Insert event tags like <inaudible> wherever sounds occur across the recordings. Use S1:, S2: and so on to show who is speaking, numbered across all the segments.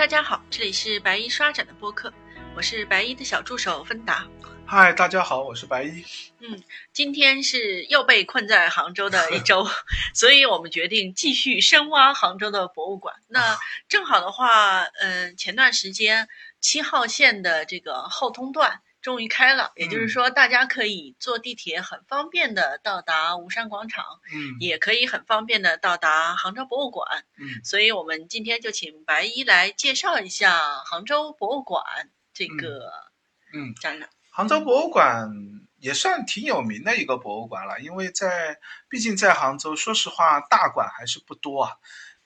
S1: 大家好，这里是白衣刷展的播客，我是白衣的小助手芬达。
S2: 嗨，大家好，我是白衣。
S1: 嗯，今天是又被困在杭州的一周，<laughs> 所以我们决定继续深挖杭州的博物馆。那正好的话，嗯，前段时间七号线的这个后通段。终于开了，也就是说，大家可以坐地铁很方便的到达吴山广场，
S2: 嗯，
S1: 也可以很方便的到达杭州博物馆，
S2: 嗯，
S1: 所以我们今天就请白衣来介绍一下杭州博物馆这个，
S2: 嗯，
S1: 展览。
S2: 杭州博物馆也算挺有名的一个博物馆了，因为在毕竟在杭州，说实话，大馆还是不多啊。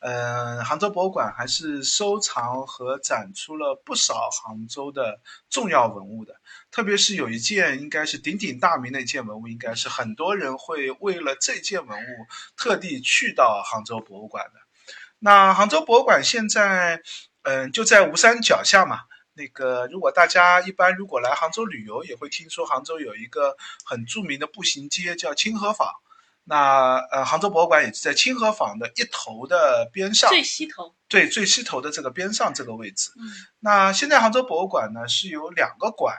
S2: 嗯，杭州博物馆还是收藏和展出了不少杭州的重要文物的，特别是有一件应该是鼎鼎大名的一件文物，应该是很多人会为了这件文物特地去到杭州博物馆的。那杭州博物馆现在，嗯，就在吴山脚下嘛。那个，如果大家一般如果来杭州旅游，也会听说杭州有一个很著名的步行街叫清河坊。那呃，杭州博物馆也是在清河坊的一头的边上，
S1: 最西头，
S2: 对，最西头的这个边上这个位置。
S1: 嗯，
S2: 那现在杭州博物馆呢是有两个馆，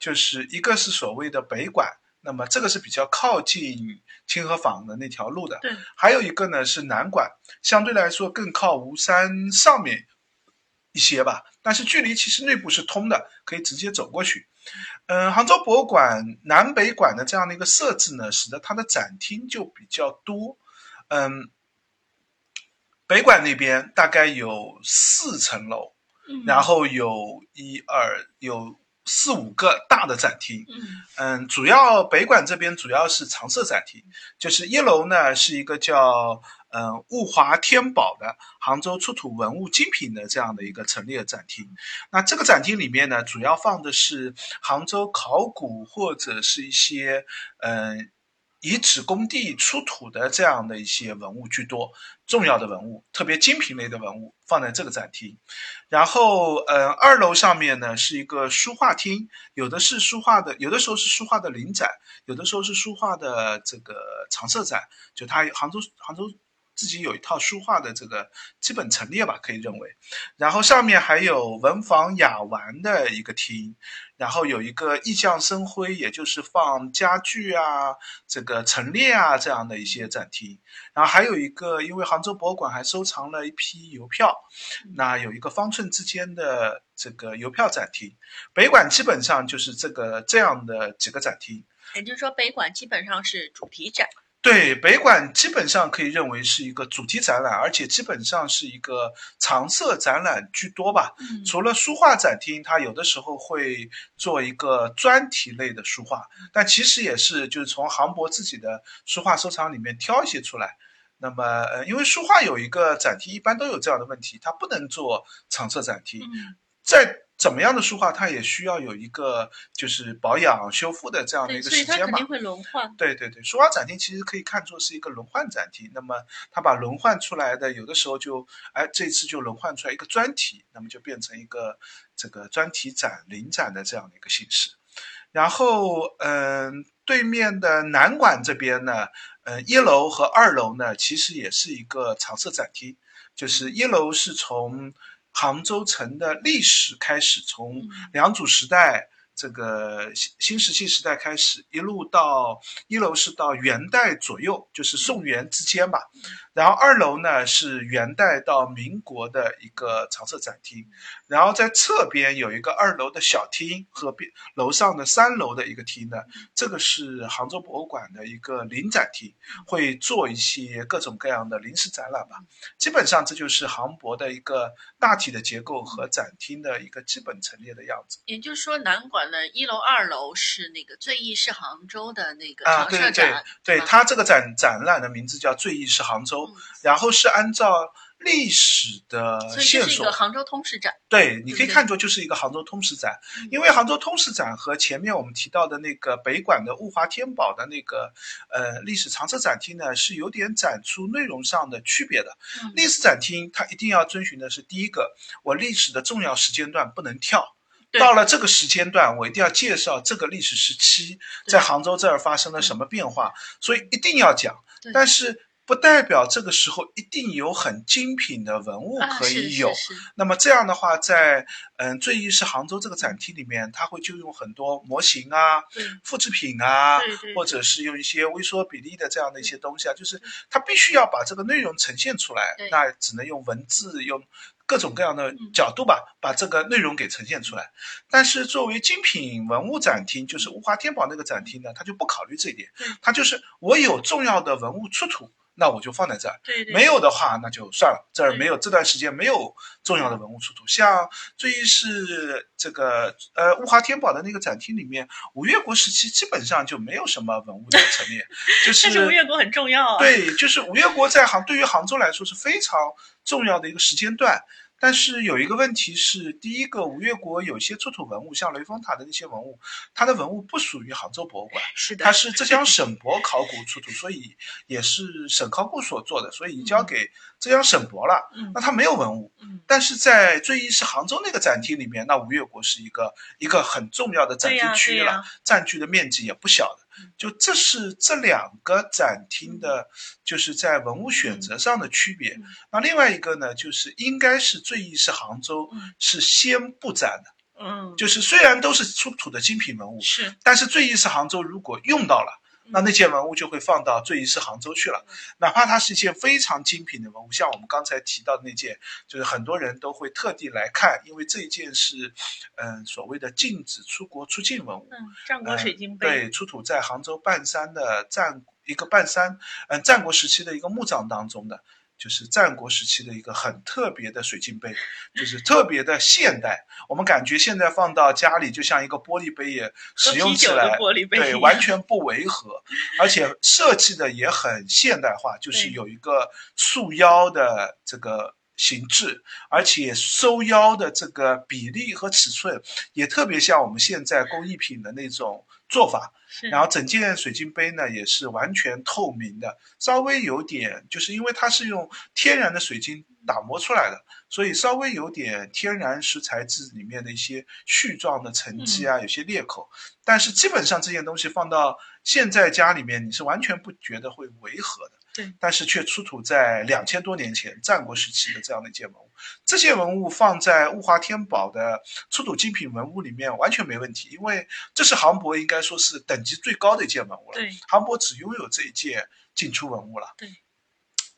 S2: 就是一个是所谓的北馆，那么这个是比较靠近清河坊的那条路的，
S1: 对，
S2: 还有一个呢是南馆，相对来说更靠吴山上面一些吧，但是距离其实内部是通的，可以直接走过去。嗯，杭州博物馆南北馆的这样的一个设置呢，使得它的展厅就比较多。嗯，北馆那边大概有四层楼，然后有一二有四五个大的展厅。
S1: 嗯
S2: 嗯，主要北馆这边主要是常设展厅，就是一楼呢是一个叫。嗯，物华天宝的杭州出土文物精品的这样的一个陈列展厅，那这个展厅里面呢，主要放的是杭州考古或者是一些嗯遗址工地出土的这样的一些文物居多，重要的文物，特别精品类的文物放在这个展厅。然后，呃，二楼上面呢是一个书画厅，有的是书画的，有的时候是书画的临展，有的时候是书画的这个常设展，就它杭州杭州。自己有一套书画的这个基本陈列吧，可以认为。然后上面还有文房雅玩的一个厅，然后有一个意匠生辉，也就是放家具啊、这个陈列啊这样的一些展厅。然后还有一个，因为杭州博物馆还收藏了一批邮票，那有一个方寸之间的这个邮票展厅。北馆基本上就是这个这样的几个展厅。
S1: 也就是说，北馆基本上是主题展。
S2: 对，北馆基本上可以认为是一个主题展览，而且基本上是一个常设展览居多吧。
S1: 嗯，
S2: 除了书画展厅，它有的时候会做一个专题类的书画，但其实也是就是从杭博自己的书画收藏里面挑一些出来。那么，呃，因为书画有一个展厅，一般都有这样的问题，它不能做常设展厅。
S1: 嗯，
S2: 在怎么样的书画，它也需要有一个就是保养修复的这样的一个时间嘛。
S1: 所以它肯定会轮换。
S2: 对对对，书画展厅其实可以看作是一个轮换展厅。那么它把轮换出来的，有的时候就哎这次就轮换出来一个专题，那么就变成一个这个专题展临展的这样的一个形式。然后嗯，对面的南馆这边呢，嗯，一楼和二楼呢，其实也是一个常设展厅，就是一楼是从。杭州城的历史开始，从良渚时代这个新新石器时代开始，一路到一楼是到元代左右，就是宋元之间吧。然后二楼呢是元代到民国的一个常设展厅，然后在侧边有一个二楼的小厅和边楼上的三楼的一个厅呢，这个是杭州博物馆的一个临展厅，会做一些各种各样的临时展览吧。基本上这就是杭博的一个大体的结构和展厅的一个基本陈列的样子。
S1: 也就是说，南馆的一楼、二楼是那个最意是杭州的那个
S2: 啊，对对，对它这个展展览的名字叫最意是杭州。然后是按照历史的线索，
S1: 一个杭州通史展。
S2: 对，你可以看作就是一个杭州通史展，因为杭州通史展和前面我们提到的那个北馆的物华天宝的那个呃历史常设展厅呢，是有点展出内容上的区别的。历史展厅它一定要遵循的是第一个，我历史的重要时间段不能跳，到了这个时间段，我一定要介绍这个历史时期在杭州这儿发生了什么变化，所以一定要讲。但是不代表这个时候一定有很精品的文物可以有。那么这样的话，在嗯最意是杭州这个展厅里面，它会就用很多模型啊、复制品啊，
S1: 对对
S2: 或者是用一些微缩比例的这样的一些东西啊，就是它必须要把这个内容呈现出来，那只能用文字用。各种各样的
S1: 嗯
S2: 角度吧，把这个内容给呈现出来。但是作为精品文物展厅，就是物华天宝那个展厅呢，它就不考虑这一点
S1: 对，
S2: 它就是我有重要的文物出土，那我就放在这儿。
S1: 对对
S2: 没有的话，那就算了。这儿没有这段时间没有重要的文物出土，像最近是这个呃物华天宝的那个展厅里面，五越国时期基本上就没有什么文物的陈列，就是
S1: 但是吴越国很重要啊。
S2: 对，就是五越国在杭对于杭州来说是非常重要的一个时间段。但是有一个问题是，第一个，吴越国有些出土文物，像雷峰塔的那些文物，它的文物不属于杭州博物馆，
S1: 是的
S2: 它，是浙江省博考古出土，所以也是省考古所做的，所以移交给浙江省博了。
S1: 嗯
S2: 那它没有文物，
S1: 嗯，
S2: 但是在最一是杭州那个展厅里面，那吴越国是一个一个很重要的展厅区
S1: 域了，
S2: 占据的面积也不小的
S1: 嗯。
S2: 就这是这两个展厅的，就是在文物选择上的区别。
S1: 嗯
S2: 那另外一个呢，就是应该是最忆是杭州
S1: 嗯
S2: 是先布展的，
S1: 嗯，
S2: 就是虽然都是出土的精品文物，
S1: 是
S2: 但是最忆是杭州如果用到了。
S1: 嗯
S2: 那那件文物就会放到最宜是杭州去了，哪怕它是一件非常精品的文物，像我们刚才提到的那件，就是很多人都会特地来看，因为这一件是，嗯、所谓的禁止出国出境文物，
S1: 嗯，战国水晶杯，
S2: 对，出土在杭州半山的战一个半山，嗯、战国时期的一个墓葬当中的，就是战国时期的一个很特别的水晶杯，就是特别的现代。我们感觉现在放到家里就像一个玻璃杯，也使用起来
S1: 玻璃杯
S2: 对完全不违和，而且设计的也很现代化，就是有一个束腰的这个。形制，而且收腰的这个比例和尺寸也特别像我们现在工艺品的那种做法。然后整件水晶杯呢也是完全透明的，稍微有点，就是因为它是用天然的水晶打磨出来的，所以稍微有点天然石材质里面的一些絮状的沉积啊，有些裂口。但是基本上这件东西放到现在家里面，你是完全不觉得会违和的。
S1: 对，
S2: 但是却出土在两千多年前战国时期的这样的一件文物，这件文物放在物华天宝的出土精品文物里面完全没问题，因为这是杭博应该说是等级最高的一件文物了。
S1: 对，
S2: 杭博只拥有这一件进出文物了。
S1: 对。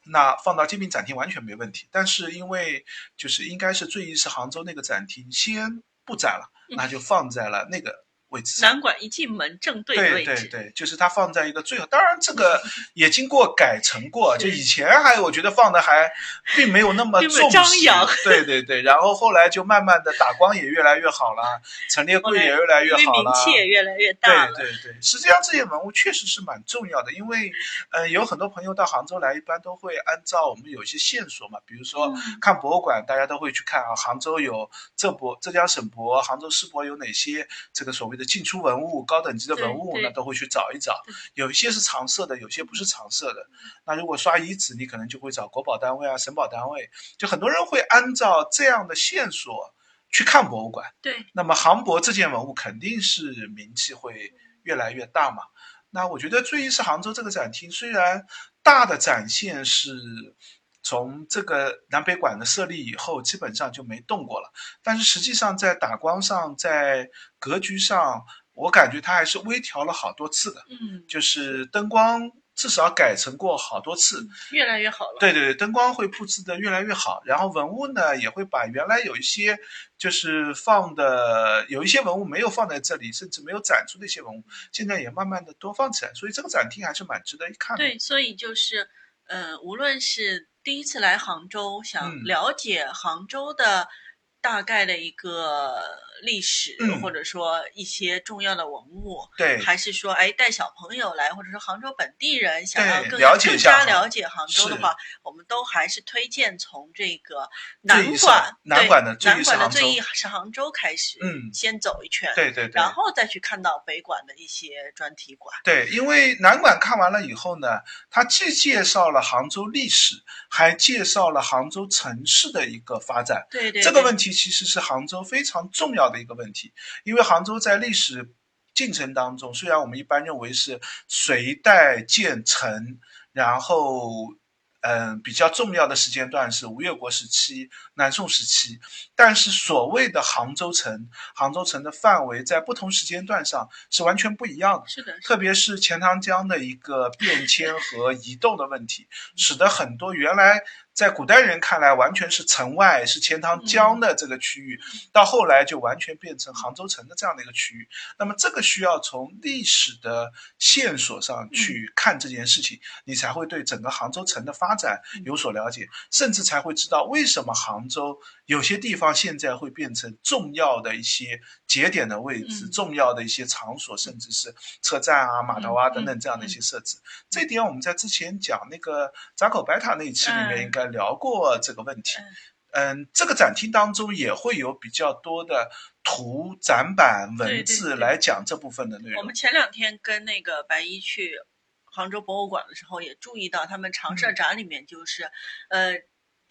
S2: 那放到精品展厅完全没问题，但是因为就是应该是最近是杭州那个展厅先布展了，
S1: 嗯
S2: 那就放在了那个位置。上。
S1: 南馆一进门正对
S2: 对
S1: 位置，
S2: 对对，就是它放在一个最好，当然这个 <laughs> 也经过改成过，就以前还我觉得放的还并没有那么重视。
S1: 张扬，<laughs>
S2: 对对对，然后后来就慢慢的打光也越来越好了，陈列柜也越来越好了，
S1: 名气也越来越大了，
S2: 对对对，实际上这些文物确实是蛮重要的，因为呃有很多朋友到杭州来，一般都会按照我们有一些线索嘛，比如说
S1: 嗯。
S2: 看博物馆，大家都会去看啊，杭州有浙博、浙江省博、杭州市博有哪些这个所谓的进出文物、高等级的文物
S1: 对对
S2: 呢，都会去找一找。有一些是常设的，有些不是常设的。那如果刷遗址，你可能就会找国保单位啊、省保单位，就很多人会按照这样的线索去看博物馆。
S1: 对，
S2: 那么杭博这件文物肯定是名气会越来越大嘛。那我觉得最一是杭州这个展厅，虽然大的展现是从这个南北馆的设立以后，基本上就没动过了，但是实际上在打光上，在格局上，我感觉它还是微调了好多次的，
S1: 嗯，
S2: 就是灯光至少改成过好多次。
S1: 越来越好了，
S2: 对对对，灯光会布置的越来越好，然后文物呢也会把原来有一些就是放的有一些文物没有放在这里，甚至没有展出的一些文物，现在也慢慢的多放起来，所以这个展厅还是蛮值得一看的。
S1: 对，所以就是，呃，无论是第一次来杭州，想
S2: 嗯。
S1: 了解杭州的大概的一个历史，
S2: 嗯。
S1: 或者说一些重要的文物，
S2: 对。
S1: 还是说，哎，带小朋友来，或者说杭州本地人想要
S2: 对
S1: 更
S2: 了解
S1: 更加了解杭州的话，我们都还是推荐从这个南馆，对
S2: 南馆的
S1: 南馆的最意是杭州开始，
S2: 嗯。
S1: 先走一圈，
S2: 对对对。
S1: 然后再去看到北馆的一些专题馆，
S2: 对，因为南馆看完了以后呢，它既介绍了杭州历史，还介绍了杭州城市的一个发展。
S1: 对对，
S2: 这个问题其实是杭州非常重要的一个问题，因为杭州在历史进程当中，虽然我们一般认为是隋代建成，然后嗯，比较重要的时间段是吴越国时期、南宋时期，但是所谓的杭州城，杭州城的范围在不同时间段上是完全不一样的。
S1: 是的，
S2: 特别是钱塘江的一个变迁和移动的问题，使得很多原来。在古代人看来，完全是城外，是钱塘江的这个区域，到后来就完全变成杭州城的这样的一个区域。那么，这个需要从历史的线索上去看这件事情，你才会对整个杭州城的发展有所了解，甚至才会知道为什么杭州有些地方现在会变成重要的一些节点的位置、重要的一些场所，甚至是车站啊、码头啊等等这样的一些设置。这点我们在之前讲那个闸口白塔那一期里面应该。聊过这个问题，嗯，这个展厅当中也会有比较多的图、展板、文字来讲这部分的内容。
S1: 我们前两天跟那个白衣去杭州博物馆的时候，也注意到他们常设展里面就是，呃，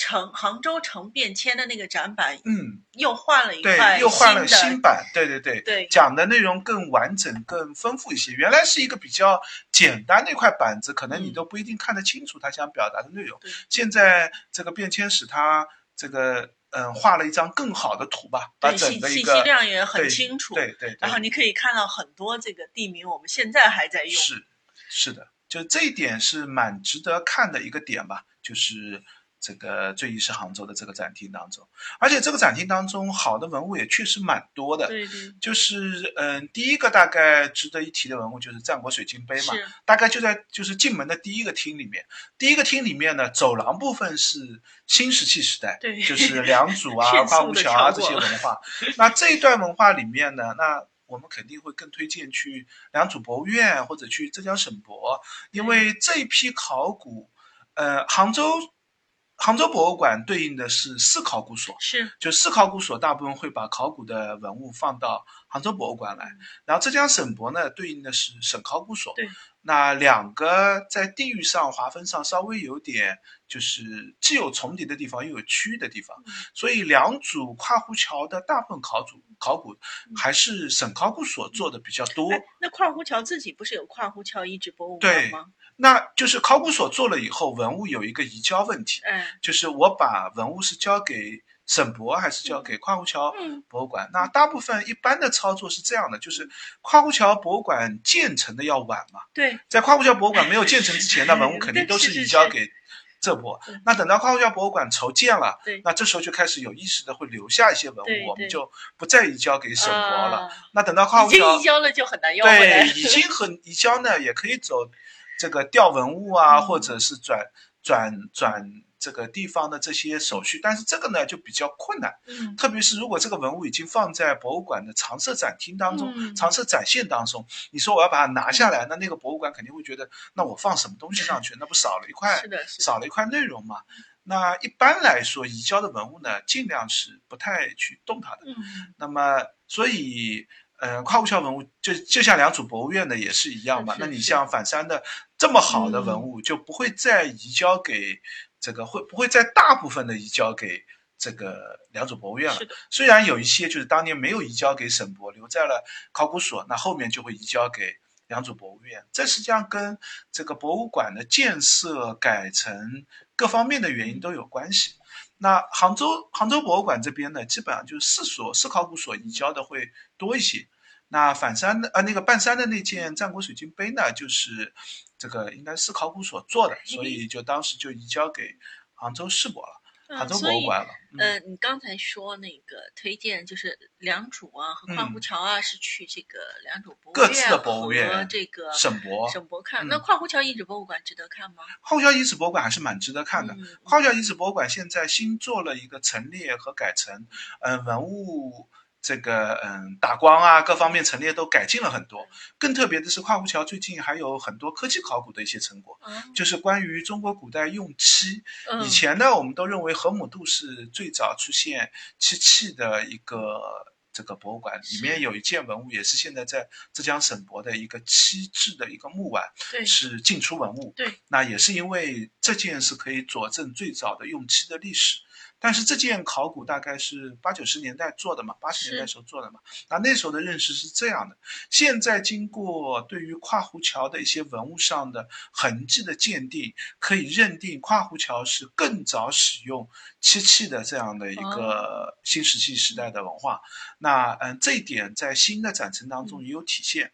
S1: 城杭州城变迁的那个展板，
S2: 嗯，
S1: 又换了一
S2: 块，又换了新版，对对对，
S1: 对，
S2: 讲的内容更完整、更丰富一些。原来是一个比较。简单的一块板子，可能你都不一定看得清楚他想表达的内容。现在这个变迁使他这个嗯画了一张更好的图吧，把整个
S1: 信息量也很清楚。
S2: 对对。
S1: 然后你可以看到很多这个地名，我们现在还在用。
S2: 是是的，就这一点是蛮值得看的一个点吧，就是。这个最一是杭州的这个展厅当中，而且这个展厅当中好的文物也确实蛮多的。
S1: 对对。
S2: 就是嗯，第一个大概值得一提的文物就是战国水晶杯嘛，大概就在就是进门的第一个厅里面。第一个厅里面呢，走廊部分是新石器时代，
S1: 对，
S2: 就是良渚啊、<laughs> 花湖桥啊这些文化。那这一段文化里面呢，那我们肯定会更推荐去良渚博物院或者去浙江省博，因为这一批考古，呃，杭州。杭州博物馆对应的是市考古所，
S1: 是
S2: 就市考古所大部分会把考古的文物放到杭州博物馆来，然后浙江省博呢对应的是省考古所，
S1: 对，
S2: 那两个在地域上划分上稍微有点就是既有重叠的地方又有区域的地方，所以两组跨湖桥的大部分考古考古还是省考古所做的比较多。
S1: 那跨湖桥自己不是有跨湖桥遗址博物馆吗？
S2: 那就是考古所做了以后，文物有一个移交问题，
S1: 嗯，
S2: 就是我把文物是交给省博还是交给跨湖桥博物馆？那大部分一般的操作是这样的，就是跨湖桥博物馆建成的要晚嘛，
S1: 对，
S2: 在跨湖桥博物馆没有建成之前，那文物肯定 <laughs> 都是移交给浙博。那等到跨湖桥博物馆筹建了，那这时候就开始有意识的会留下一些文物，我们就不再移交给省博了。那等到跨湖桥
S1: 移交了就很难要
S2: 对，已经很移交呢，也可以走。这个调文物啊，或者是转转转这个地方的这些手续，但是这个呢就比较困难。
S1: 嗯，
S2: 特别是如果这个文物已经放在博物馆的常设展厅当中、常设展现当中，你说我要把它拿下来，那那个博物馆肯定会觉得，那我放什么东西上去，那不少了一块，少了一块内容嘛？那一般来说，移交的文物呢，尽量是不太去动它的。
S1: 嗯，
S2: 那么所以。嗯，跨物桥文物就就像良渚博物院的也是一样嘛。那你像反山的这么好的文物，就不会再移交给这个，会不会在大部分的移交给这个良渚博物院了？虽然有一些就是当年没有移交给省博，留在了考古所，那后面就会移交给良渚博物院。这实际上跟这个博物馆的建设改成各方面的原因都有关系。那杭州杭州博物馆这边呢，基本上就是市所市考古所移交的会多一些。那反山的呃那个半山的那件战国水晶杯呢，就是这个应该是考古所做的，所以就当时就移交给杭州市博了。杭州博物馆了。
S1: 呃，你刚才说那个推荐就是良渚啊和跨湖桥啊，是去这个良渚博
S2: 物院
S1: 和这个
S2: 省博
S1: 省博看。那跨湖桥遗址博物馆值得看吗？
S2: 跨湖桥遗址博物馆还是蛮值得看的。跨湖桥遗址博物馆现在新做了一个陈列和改成，嗯，文物。这个嗯，打光啊，各方面陈列都改进了很多。更特别的是，跨湖桥最近还有很多科技考古的一些成果，就是关于中国古代用漆。以前呢，我们都认为河姆渡是最早出现漆器的一个这个博物馆，里面有一件文物，也是现在在浙江省博的一个漆制的一个木碗，是进出文物。
S1: 对，
S2: 那也是因为这件是可以佐证最早的用漆的历史。但是这件考古大概是八九十年代做的嘛，八十年代时候做的嘛。那那时候的认识是这样的。现在经过对于跨湖桥的一些文物上的痕迹的鉴定，可以认定跨湖桥是更早使用漆器的这样的一个新石器时代的文化。那嗯，这一点在新的展陈当中也有体现。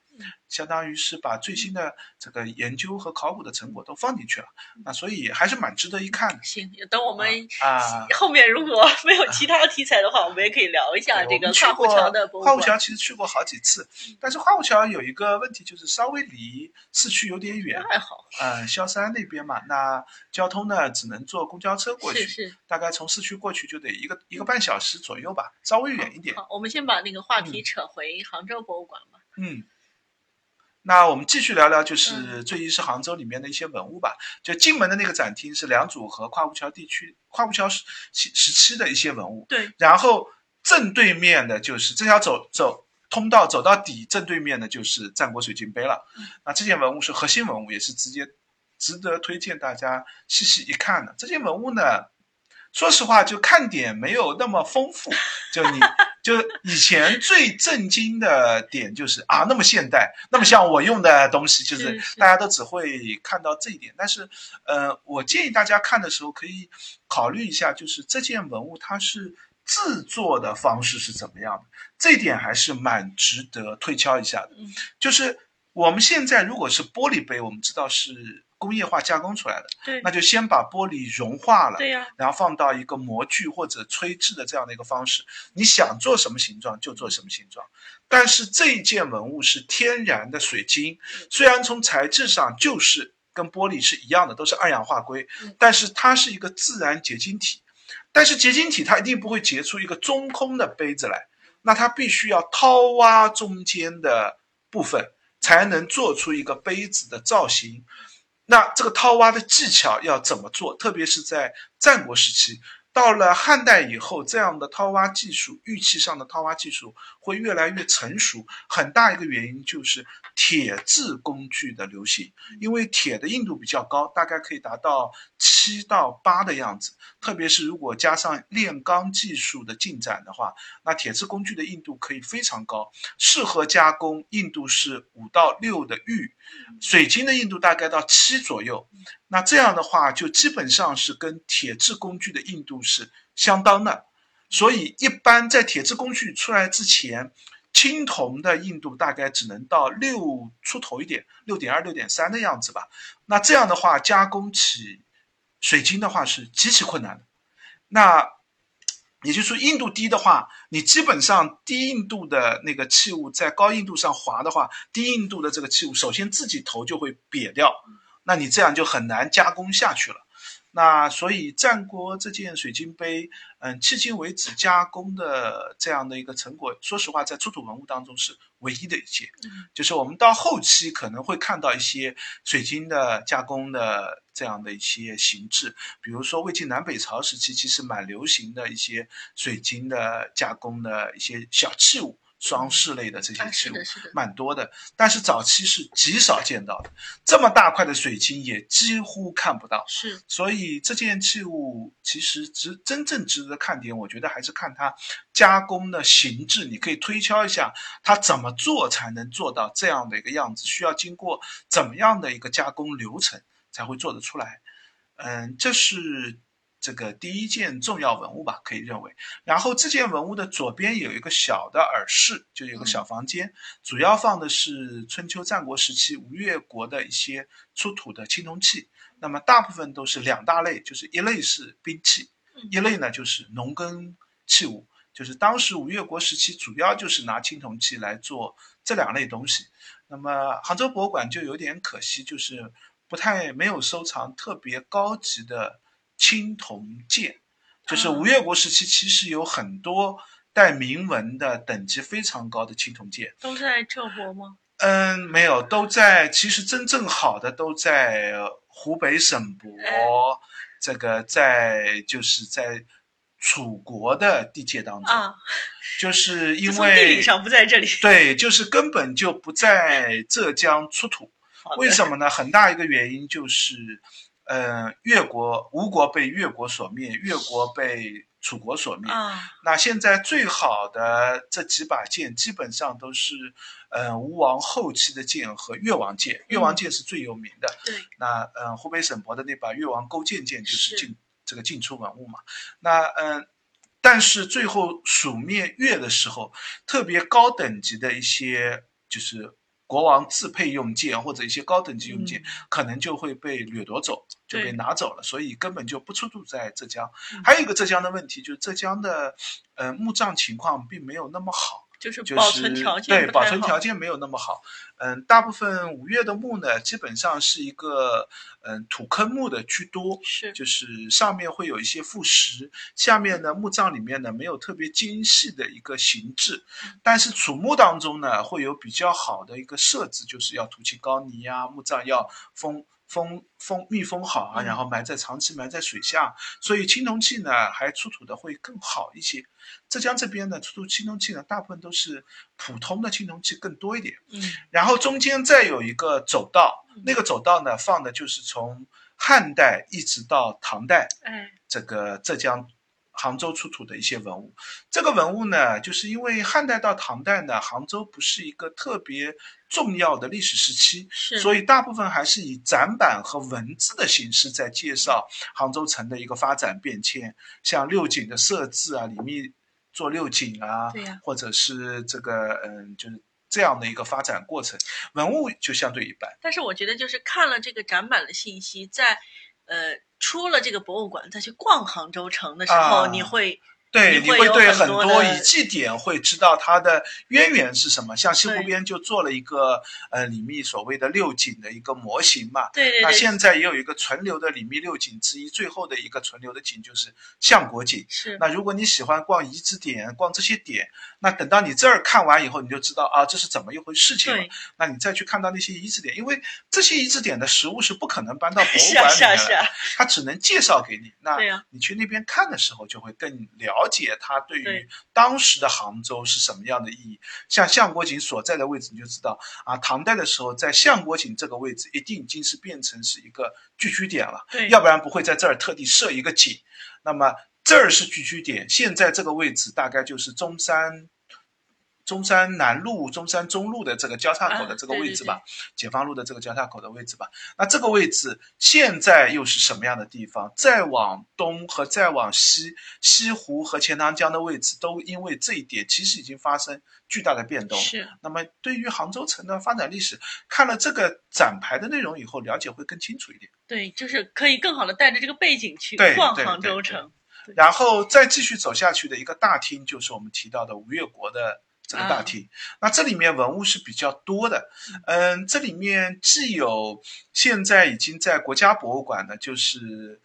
S2: 相当于是把最新的这个研究和考古的成果都放进去了，那所以还是蛮值得一看的。
S1: 行，等我们
S2: 啊
S1: 后面如果没有其他题材的话，我们也可以聊一下这个跨湖桥的博物馆。
S2: 跨湖桥其实去过好几次，但是跨湖桥有一个问题，就是稍微离市区有点远。
S1: 还好。
S2: 嗯，萧山那边嘛，那交通呢只能坐公交车过去，
S1: 是是，
S2: 大概从市区过去就得一个一个半小时左右吧，稍微远一点。
S1: 好，我们先把那个话题扯回杭州博物馆吧。
S2: 嗯。那我们继续聊聊，就是最一是杭州里面的一些文物吧。就进门的那个展厅是良渚和跨湖桥地区、跨湖桥时时期的一些文物。
S1: 对。
S2: 然后正对面的就是这条走走通道走到底，正对面的就是战国水晶杯了。那这件文物是核心文物，也是直接值得推荐大家细细一看的。这件文物呢？说实话，就看点没有那么丰富。就你，就以前最震惊的点就是啊，那么现代，那么像我用的东西，就是大家都只会看到这一点。但是，呃，我建议大家看的时候可以考虑一下，就是这件文物它是制作的方式是怎么样的，这一点还是蛮值得推敲一下的。就是我们现在如果是玻璃杯，我们知道是。工业化加工出来的，
S1: 对，
S2: 那就先把玻璃融化了，
S1: 对呀，
S2: 然后放到一个模具或者吹制的这样的一个方式，你想做什么形状就做什么形状。但是这一件文物是天然的水晶，虽然从材质上就是跟玻璃是一样的，都是二氧化硅，但是它是一个自然结晶体。但是结晶体它一定不会结出一个中空的杯子来，那它必须要掏挖中间的部分，才能做出一个杯子的造型。那这个掏挖的技巧要怎么做？特别是在战国时期。到了汉代以后，这样的掏挖技术，玉器上的掏挖技术会越来越成熟。很大一个原因就是铁制工具的流行，因为铁的硬度比较高，大概可以达到七到八的样子。特别是如果加上炼钢技术的进展的话，那铁制工具的硬度可以非常高，适合加工硬度是五到六的玉，水晶的硬度大概到七左右。那这样的话，就基本上是跟铁制工具的硬度是相当的，所以一般在铁制工具出来之前，青铜的硬度大概只能到六出头一点，六点二、六点三的样子吧。那这样的话，加工起水晶的话是极其困难的。那也就是说，硬度低的话，你基本上低硬度的那个器物在高硬度上划的话，低硬度的这个器物首先自己头就会瘪掉。那你这样就很难加工下去了。那所以战国这件水晶杯，嗯，迄今为止加工的这样的一个成果，说实话，在出土文物当中是唯一的一件。就是我们到后期可能会看到一些水晶的加工的这样的一些形制，比如说魏晋南北朝时期，其实蛮流行的一些水晶的加工的一些小器物。装饰类的这些器物蛮多的，但是早期是极少见到的，这么大块的水晶也几乎看不到。
S1: 是，
S2: 所以这件器物其实值真正值得看点，我觉得还是看它加工的形制。你可以推敲一下，它怎么做才能做到这样的一个样子？需要经过怎么样的一个加工流程才会做得出来？嗯，这是。这个第一件重要文物吧，可以认为。然后这件文物的左边有一个小的耳室，就有个小房间，主要放的是春秋战国时期吴越国的一些出土的青铜器。那么大部分都是两大类，就是一类是兵器，一类呢就是农耕器物。就是当时吴越国时期主要就是拿青铜器来做这两类东西。那么杭州博物馆就有点可惜，就是不太没有收藏特别高级的。青铜剑，就是吴越国时期，其实有很多带铭文的、等级非常高的青铜剑，
S1: 都在浙博吗？
S2: 嗯，没有，都在。其实真正好的都在湖北省博，这个在就是在楚国的地界当中
S1: 啊，
S2: 就是因为
S1: 地理上不在这里，
S2: 对，就是根本就不在浙江出土。为什么呢？很大一个原因就是。嗯，越国吴国被越国所灭，越国被楚国所灭。
S1: 啊，
S2: 那现在最好的这几把剑，基本上都是，嗯，吴王后期的剑和越王剑。越王剑是最有名的。
S1: 对，
S2: 那嗯，湖北省博的那把越王勾践剑就是
S1: 是
S2: 进这个进出文物嘛。那嗯、呃但是最后蜀灭越的时候，特别高等级的一些就是国王自配用剑或者一些高等级用剑，可能就会被掠夺走，就被拿走了，所以根本就不出土在浙江。
S1: 嗯
S2: 还有一个浙江的问题就是浙江的呃墓葬情况并没有那么好。
S1: 就是保存条件
S2: 对保存条件没有那么好。嗯，大部分五岳的墓呢，基本上是一个嗯土坑墓的居多，
S1: 是
S2: 就是上面会有一些副石，下面呢墓葬里面呢没有特别精细的一个形制，
S1: 嗯
S2: 但是楚墓当中呢会有比较好的一个设置，就是要涂漆膏泥啊，墓葬要封。封封密封好啊，
S1: 嗯
S2: 然后埋在长期埋在水下，所以青铜器呢还出土的会更好一些。浙江这边呢出土青铜器呢大部分都是普通的青铜器更多一点，
S1: 嗯
S2: 然后中间再有一个走道
S1: 嗯，
S2: 那个走道呢放的就是从汉代一直到唐代
S1: 嗯
S2: 这个浙江。杭州出土的一些文物，这个文物呢，就是因为汉代到唐代呢，杭州不是一个特别重要的历史时期，
S1: 是，
S2: 所以大部分还是以展板和文字的形式在介绍杭州城的一个发展变迁，像六景的设置啊，里面做六景啊，
S1: 对呀。
S2: 或者是这个嗯，就是这样的一个发展过程，文物就相对一般。
S1: 但是我觉得就是看了这个展板的信息，在呃出了这个博物馆再去逛杭州城的时候，
S2: 啊。
S1: 你会
S2: 对，
S1: 你会
S2: 对
S1: 很多
S2: 遗迹点会知道它的渊源是什么。像西湖边就做了一个呃李密所谓的六景的一个模型嘛，那
S1: 对对那，
S2: 现在也有一个存留的李密六景之一，最后的一个存留的景就是相国景。
S1: 是
S2: 那如果你喜欢逛遗址点、逛这些点，那等到你这儿看完以后，你就知道啊，这是怎么一回事情了
S1: 对。
S2: 那你再去看到那些遗址点，因为这些遗址点的实物是不可能搬到博物 <laughs> 馆里面的，它只能介绍给你。那你去那边看的时候，就会更了解它对于当时的杭州是什么样的意义。像相国井所在的位置，你就知道啊，唐代的时候在相国井这个位置，一定已经是变成是一个聚居点了。
S1: 对，
S2: 要不然不会在这儿特地设一个井。那么这儿是聚居点，现在这个位置大概就是中山。中山南路、中山中路的这个交叉口的这个位置吧，解放路的这个交叉口的位置吧。那这个位置现在又是什么样的地方？再往东和再往西，西湖和钱塘江的位置都因为这一点，其实已经发生巨大的变动。
S1: 是
S2: 那么对于杭州城的发展历史，看了这个展牌的内容以后，了解会更清楚一点。
S1: 对，就是可以更好的带着这个背景去逛杭
S2: 对对对
S1: 州城。
S2: 然后再继续走下去的一个大厅，就是我们提到的吴越国的这个大厅。那这里面文物是比较多的，嗯，这里面既有现在已经在国家博物馆的，就是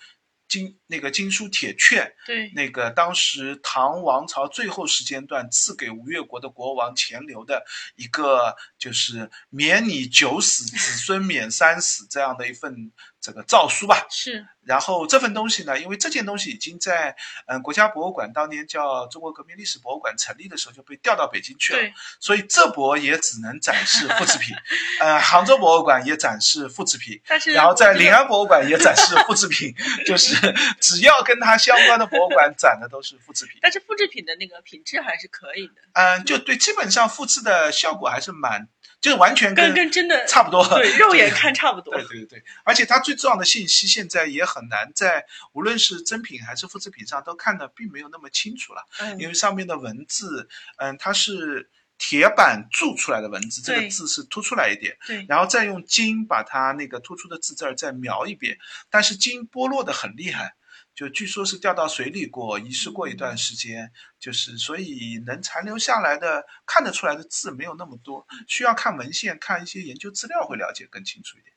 S2: 金那个金书铁券，
S1: 对，
S2: 那个当时唐王朝最后时间段赐给吴越国的国王钱镠的一个，就是免你九死，子孙免三死这样的一份这个诏书吧。
S1: 是
S2: 然后这份东西呢，因为这件东西已经在嗯、呃国家博物馆当年叫中国革命历史博物馆成立的时候就被调到北京去了，
S1: 对，
S2: 所以这博也只能展示复制品，呃，杭州博物馆也展示复制品，
S1: 但是
S2: 然后在临安博物馆也展示复制品，<laughs> 就是只要跟它相关的博物馆展的都是复制品。
S1: 但是复制品的那个品质还是可以的，
S2: 嗯，就对，基本上复制的效果还是蛮，就是完全
S1: 跟跟真的
S2: 差不多，
S1: 对肉眼看差不多。
S2: 对。对对。对，而且它最重要的信息现在也很难在无论是真品还是复制品上都看的并没有那么清楚了，
S1: 嗯。
S2: 因为上面的文字，嗯，它是铁板铸出来的文字，这个字是凸出来一点，
S1: 对，
S2: 然后再用金把它那个突出的字字儿再描一遍，但是金剥落的很厉害。就据说是掉到水里过，遗失过一段时间，就是所以能残留下来的看得出来的字没有那么多，需要看文献、看一些研究资料会了解更清楚一点。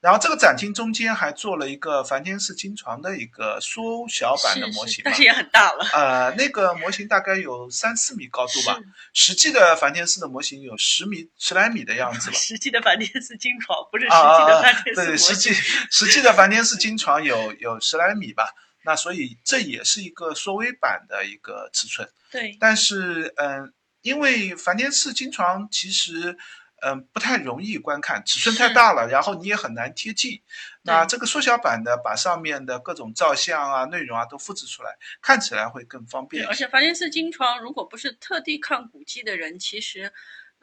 S2: 然后这个展厅中间还做了一个梵天寺金床的一个缩小版的模型
S1: 但是也很大了。
S2: 呃，那个模型大概有三四米高度吧，实际的梵天寺的模型有十米十来米的样子吧。<laughs>
S1: 实际的梵天寺金床，不是实
S2: 啊
S1: 际的
S2: 啊
S1: 梵天寺模
S2: 对，实际。实际的梵天寺金床有有十来米吧，那所以这也是一个缩微版的一个尺寸。
S1: 对，
S2: 但是，嗯、因为梵天寺金床其实，嗯不太容易观看，尺寸太大了，然后你也很难贴近。那这个缩小版的把上面的各种照相啊、内容啊都复制出来，看起来会更方便。
S1: 而且梵天寺金床，如果不是特地看古迹的人，其实。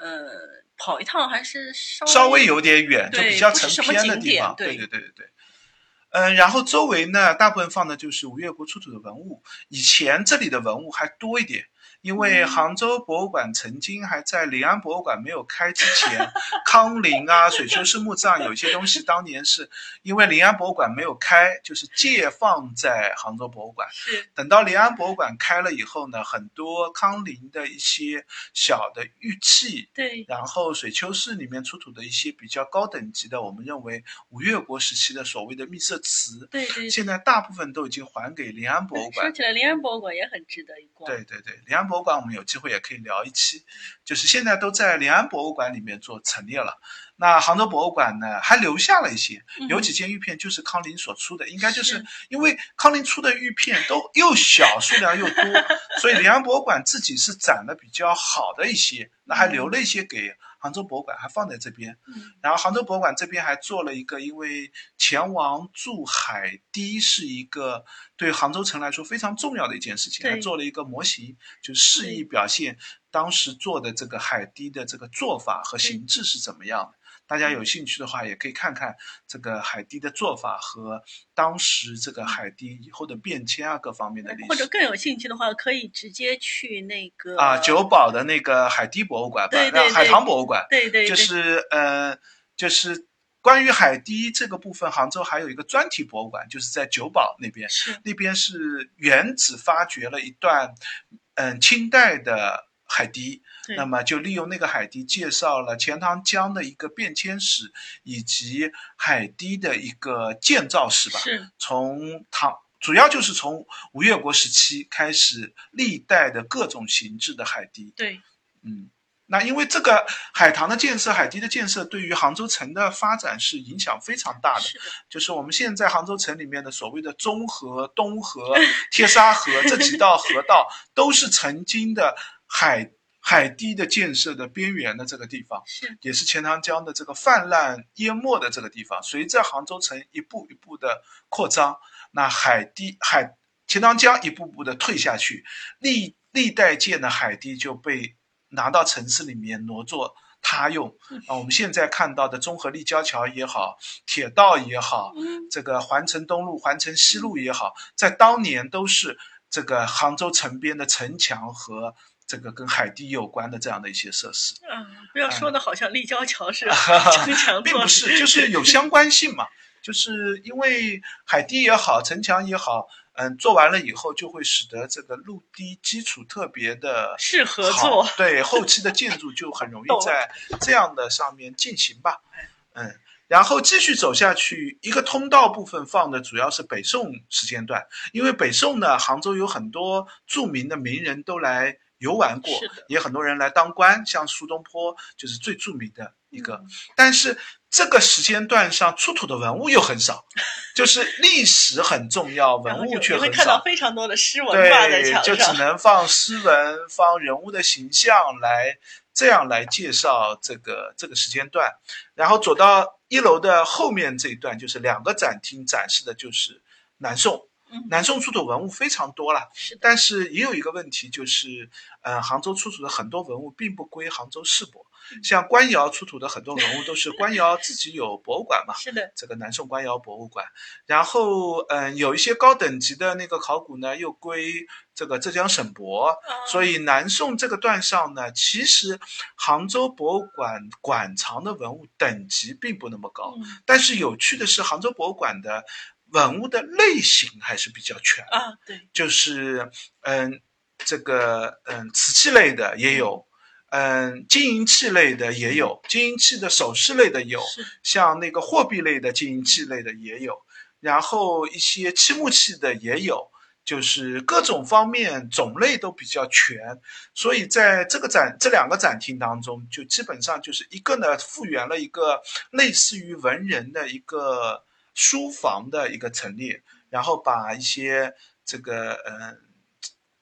S1: 呃，跑一趟还是稍
S2: 稍微有点远，就比较成
S1: 偏
S2: 的地方。
S1: 对
S2: 对对对对。嗯，然后周围呢，大部分放的就是吴越国出土的文物。以前这里的文物还多一点。因为杭州博物馆曾经还在临安博物馆没有开之前，康陵啊、水丘寺墓葬有些东西，当年是因为临安博物馆没有开，就是借放在杭州博物馆。
S1: 是。
S2: 等到临安博物馆开了以后呢，很多康陵的一些小的玉器，
S1: 对，
S2: 然后水丘寺里面出土的一些比较高等级的，我们认为五越国时期的所谓的秘色瓷，
S1: 对对，
S2: 现在大部分都已经还给临安博物馆。
S1: 说起来，临安博物馆也很值得一逛。
S2: 对对对，临安。博物馆，我们有机会也可以聊一期，就是现在都在临安博物馆里面做陈列了。那杭州博物馆呢，还留下了一些，有几件玉片就是康林所出的，应该就是因为康林出的玉片都又小，数量又多，所以临安博物馆自己是展的比较好的一些，那还留了一些给。杭州博物馆还放在这边，然后杭州博物馆这边还做了一个，因为前王筑海堤是一个对杭州城来说非常重要的一件事情，还做了一个模型，就示意表现当时做的这个海堤的这个做法和形制是怎么样的。大家有兴趣的话，也可以看看这个海堤的做法和当时这个海堤以后的变迁啊，各方面的历史。
S1: 或者更有兴趣的话，可以直接去那个
S2: 啊九堡的那个海堤博物馆，
S1: 对对
S2: 海棠博物馆，
S1: 对对，
S2: 就是呃，就是关于海堤这个部分，杭州还有一个专题博物馆，就是在九堡那边，
S1: 是
S2: 那边是原址发掘了一段嗯清代的。海堤，那么就利用那个海堤介绍了钱塘江的一个变迁史，以及海堤的一个建造史吧。
S1: 是，
S2: 从唐主要就是从吴越国时期开始，历代的各种形制的海堤。
S1: 对，
S2: 嗯，那因为这个海塘的建设、海堤的建设，对于杭州城的发展是影响非常大的。
S1: 是的，
S2: 就是我们现在杭州城里面的所谓的中河、东河、贴沙河这几道河道，都是曾经的。海海堤的建设的边缘的这个地方，
S1: 是
S2: 也是钱塘江的这个泛滥淹没的这个地方。随着杭州城一步一步的扩张，那海堤海钱塘江一步步的退下去，历历代建的海堤就被拿到城市里面挪作他用。啊，我们现在看到的综合立交桥也好，铁道也好，这个环城东路、环城西路也好，在当年都是这个杭州城边的城墙和。这个跟海堤有关的这样的一些设施，
S1: 啊，不要说的好像立交桥是 <laughs> 城墙，
S2: 并不是，就是有相关性嘛。就是因为海堤也好，城墙也好，嗯，做完了以后就会使得这个陆堤基础特别的
S1: 适合做，
S2: 对后期的建筑就很容易在这样的上面进行吧。嗯，然后继续走下去，一个通道部分放的主要是北宋时间段，因为北宋呢，杭州有很多著名的名人都来。游玩过，也很多人来当官，像苏东坡就是最著名的一个。但是这个时间段上出土的文物又很少，<laughs> 就是历史很重要，文物却很少。
S1: 会看到非常多的诗文挂在墙
S2: 上，就只能放诗文，放人物的形象来这样来介绍这个这个时间段。然后走到一楼的后面这一段，就是两个展厅展示的就是南宋。南宋出土文物非常多了，但是也有一个问题，就是，呃，杭州出土的很多文物并不归杭州市博，像官窑出土的很多文物都是官窑自己有博物馆嘛，<laughs>
S1: 是的，
S2: 这个南宋官窑博物馆。然后，嗯，有一些高等级的那个考古呢，又归这个浙江省博，所以南宋这个段上呢，其实杭州博物馆馆藏的文物等级并不那么高，但是有趣的是，杭州博物馆的。文物的类型还是比较全。
S1: 啊，对，
S2: 就是嗯，这个嗯，瓷器类的也有，嗯，金银器类的也有，金银器的首饰类的有，像那个货币类的金银器类的也有，然后一些漆木器的也有，就是各种方面种类都比较全，所以在这个展这两个展厅当中，就基本上就是一个呢复原了一个类似于文人的一个。书房的一个陈列，然后把一些这个呃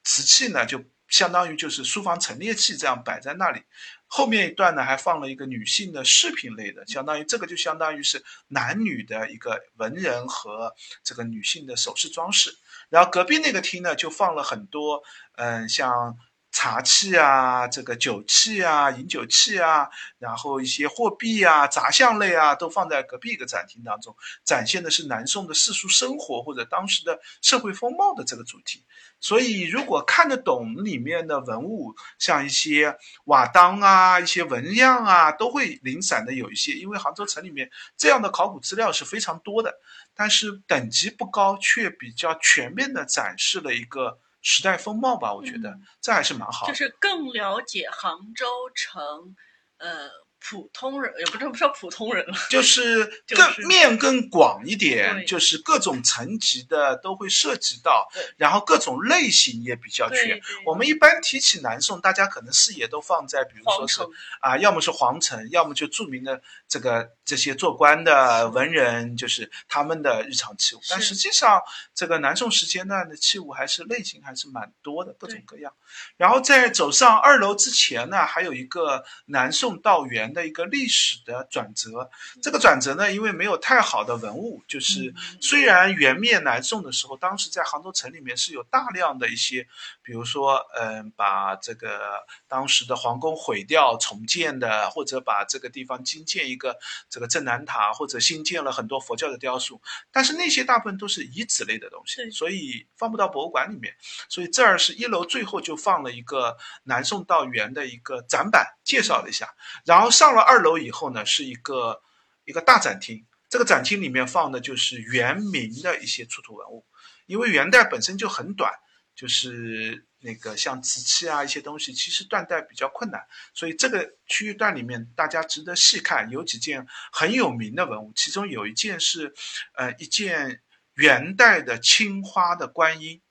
S2: 瓷器呢就相当于就是书房陈列器这样摆在那里。后面一段呢，还放了一个女性的饰品类的，相当于这个就相当于是男女的一个文人和这个女性的首饰装饰。然后隔壁那个厅呢，就放了很多，嗯，像。茶器啊，这个酒器啊，饮酒器啊，然后一些货币啊、杂项类啊，都放在隔壁一个展厅当中，展现的是南宋的世俗生活或者当时的社会风貌的这个主题。所以，如果看得懂里面的文物，像一些瓦当啊、一些纹样啊，都会零散的有一些。因为杭州城里面这样的考古资料是非常多的，但是等级不高，却比较全面的展示了一个。时代风貌吧，我觉得这还是蛮好。
S1: 就是更了解杭州城，呃。普通人也不这么说，普通人了，<laughs>
S2: 就是 <laughs> 更面更广一点，就是各种层级的都会涉及到，然后各种类型也比较全。我们一般提起南宋，大家可能视野都放在，比如说是啊，要么是皇城，要么就著名的这个这些做官的文人，就是他们的日常器物。但实际上，这个南宋时间段的器物还是类型还是蛮多的，各种各样。然后在走上二楼之前呢，还有一个南宋道元。的一个历史的转折，这个转折呢，因为没有太好的文物，就是虽然元灭南宋的时候，当时在杭州城里面是有大量的一些，比如说，嗯，把这个当时的皇宫毁掉重建的，或者把这个地方新建一个这个镇南塔，或者新建了很多佛教的雕塑，但是那些大部分都是遗址类的东西，所以放不到博物馆里面，所以这儿是一楼最后就放了一个南宋到元的一个展板，介绍了一下，然后。上了二楼以后呢，是一个一个大展厅。这个展厅里面放的就是元明的一些出土文物。因为元代本身就很短，就是那个像瓷器啊一些东西，其实断代比较困难。所以这个区域段里面，大家值得细看。有几件很有名的文物，其中有一件是，呃，一件元代的青花的观音。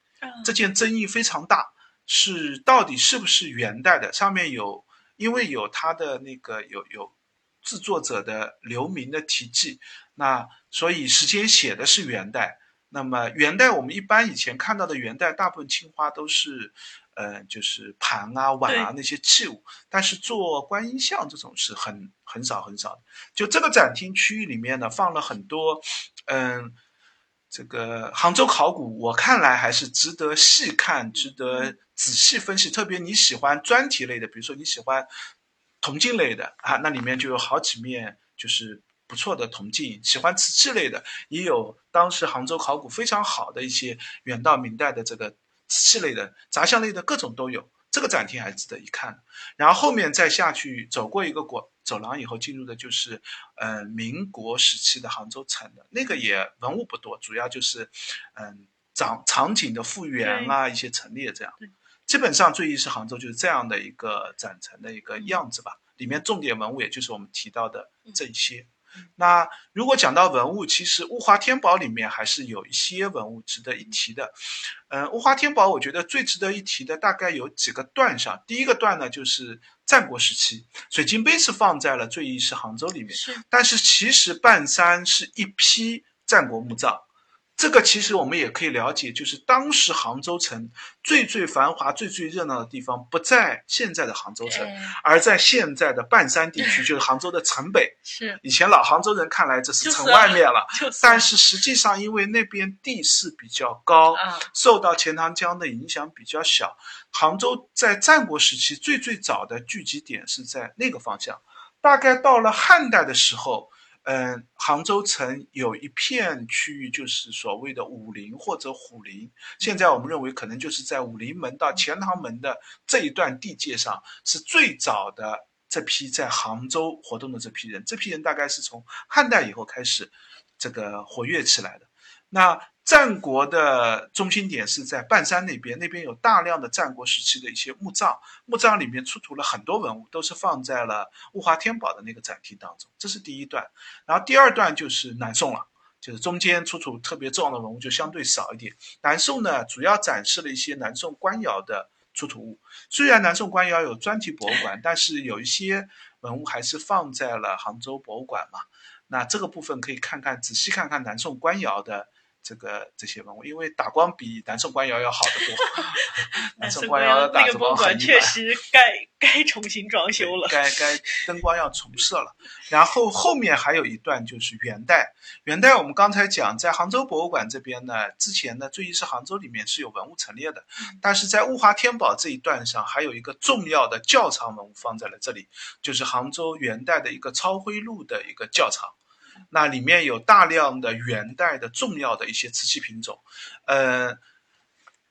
S2: 这件争议非常大，是到底是不是元代的？上面有。因为有他的那个有有制作者的留名的题记，那所以时间写的是元代。那么元代我们一般以前看到的元代大部分青花都是，呃，就是盘啊碗啊那些器物，但是做观音像这种是很很少很少的。就这个展厅区域里面呢，放了很多，嗯。这个杭州考古，我看来还是值得细看，值得仔细分析。特别你喜欢专题类的，比如说你喜欢铜镜类的啊，那里面就有好几面就是不错的铜镜。喜欢瓷器类的，也有当时杭州考古非常好的一些远到明代的这个瓷器类的、杂项类的各种都有。这个展厅还值得一看。然后后面再下去走过一个过走廊以后，进入的就是，呃，民国时期的杭州城的那个也文物不多，主要就是，嗯，场场景的复原啊，一些陈列这样。基本上最一是杭州就是这样的一个展陈的一个样子吧。里面重点文物也就是我们提到的这些。那如果讲到文物，其实物华天宝里面还是有一些文物值得一提的。嗯，物华天宝，我觉得最值得一提的大概有几个段上。第一个段呢，就是战国时期，水晶杯是放在了最忆是杭州里面，
S1: 是。
S2: 但是其实半山是一批战国墓葬。这个其实我们也可以了解，就是当时杭州城最最繁华、最最热闹的地方，不在现在的杭州城，而在现在的半山地区，<laughs> 就是杭州的城北。
S1: 是
S2: 以前老杭州人看来这是城外面了，但是实际上因为那边地势比较高，受到钱塘江的影响比较小。杭州在战国时期最最早的聚集点是在那个方向，大概到了汉代的时候。嗯，杭州城有一片区域，就是所谓的武林或者虎林。现在我们认为，可能就是在武林门到钱塘门的这一段地界上，是最早的这批在杭州活动的这批人。这批人大概是从汉代以后开始，这个活跃起来的。那战国的中心点是在半山那边，那边有大量的战国时期的一些墓葬，墓葬里面出土了很多文物，都是放在了物华天宝的那个展厅当中。这是第一段，然后第二段就是南宋了，就是中间出土特别重要的文物就相对少一点。南宋呢，主要展示了一些南宋官窑的出土物，虽然南宋官窑有专题博物馆，但是有一些文物还是放在了杭州博物馆嘛。那这个部分可以看看，仔细看看南宋官窑的。这个这些文物，因为打光比南宋官窑要好得多。
S1: 南
S2: 宋官
S1: 窑 <laughs>
S2: 窑的打字
S1: 那个博物
S2: 光很一般。
S1: 馆确实该该重新装修了。
S2: 该该灯光要重设了。然后后面还有一段就是元代，元代我们刚才讲，在杭州博物馆这边呢，之前呢，最一是杭州里面是有文物陈列的，但是在物华天宝这一段上，还有一个重要的窖藏文物放在了这里，就是杭州元代的一个超徽路的一个窖藏。那里面有大量的元代的重要的一些瓷器品种，呃，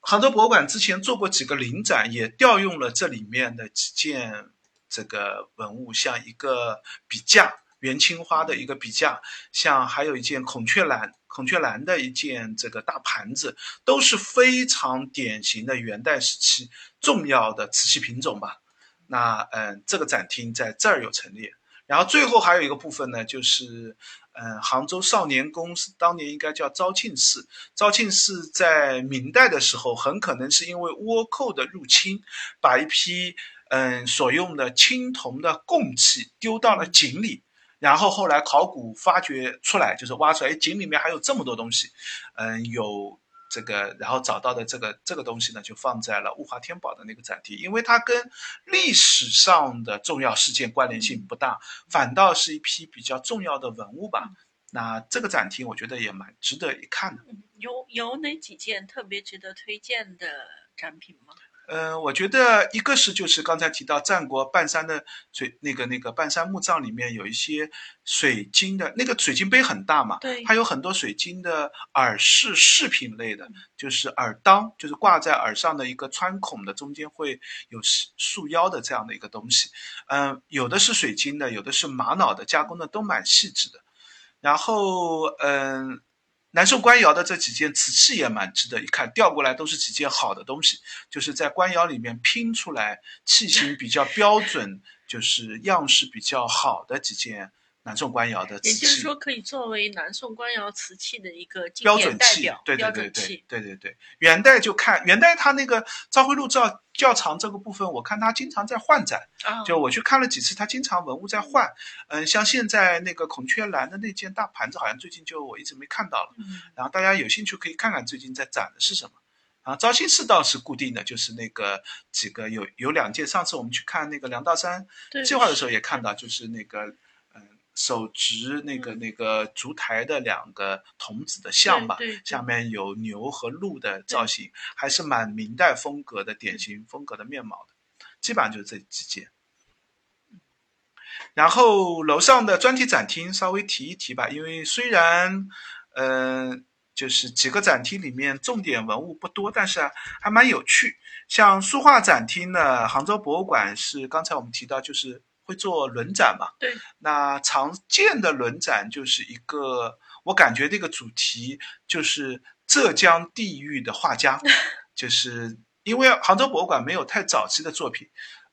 S2: 杭州博物馆之前做过几个临展，也调用了这里面的几件这个文物，像一个笔架，元青花的一个笔架，像还有一件孔雀蓝，孔雀蓝的一件这个大盘子，都是非常典型的元代时期重要的瓷器品种吧。那嗯、这个展厅在这儿有陈列。然后最后还有一个部分呢，就是，嗯、杭州少年宫是当年应该叫昭庆寺。昭庆寺在明代的时候，很可能是因为倭寇的入侵，把一批嗯所用的青铜的供器丢到了井里，然后后来考古发掘出来，就是挖出来，井里面还有这么多东西，嗯，有这个，然后找到的这个这个东西呢，就放在了物华天宝的那个展厅，因为它跟历史上的重要事件关联性不大，反倒是一批比较重要的文物吧。那这个展厅我觉得也蛮值得一看的。
S1: 嗯有有哪几件特别值得推荐的展品吗？
S2: 嗯，我觉得一个是就是刚才提到战国半山的水那个那个半山墓葬里面有一些水晶的那个水晶杯很大嘛，
S1: 对
S2: 它有很多水晶的耳饰饰品类的，就是耳当，就是挂在耳上的一个穿孔的，中间会有束束腰的这样的一个东西。嗯，有的是水晶的，有的是玛瑙的，加工的都蛮细致的。然后嗯。南宋官窑的这几件瓷器也蛮值得一看，调过来都是几件好的东西，就是在官窑里面拼出来器型比较标准，就是样式比较好的几件南宋官窑的瓷器。
S1: 也就是说，可以作为南宋官窑瓷器的一个经典
S2: 标准器对对对对。对对对。元代就看元代它那个昭徽录窖窖藏这个部分，我看它经常在换展，
S1: 啊，
S2: 就我去看了几次，它经常文物在换。嗯，像现在那个孔雀蓝的那件大盘子，好像最近就我一直没看到了。
S1: 嗯
S2: 然后大家有兴趣可以看看最近在展的是什么。啊，昭兴寺倒是固定的，就是那个几个有有两件，上次我们去看那个梁道山计划的时候也看到，就是那个嗯手执那个那个烛台的两个童子的像吧下面有牛和鹿的造型，还是蛮明代风格的典型风格的面貌的，基本上就是这几件。然后楼上的专题展厅稍微提一提吧，因为虽然，呃，就是几个展厅里面重点文物不多，但是啊还蛮有趣。像书画展厅呢，杭州博物馆是刚才我们提到，就是会做轮展嘛。
S1: 对。
S2: 那常见的轮展就是一个，我感觉这个主题就是浙江地域的画家，<laughs> 就是因为杭州博物馆没有太早期的作品。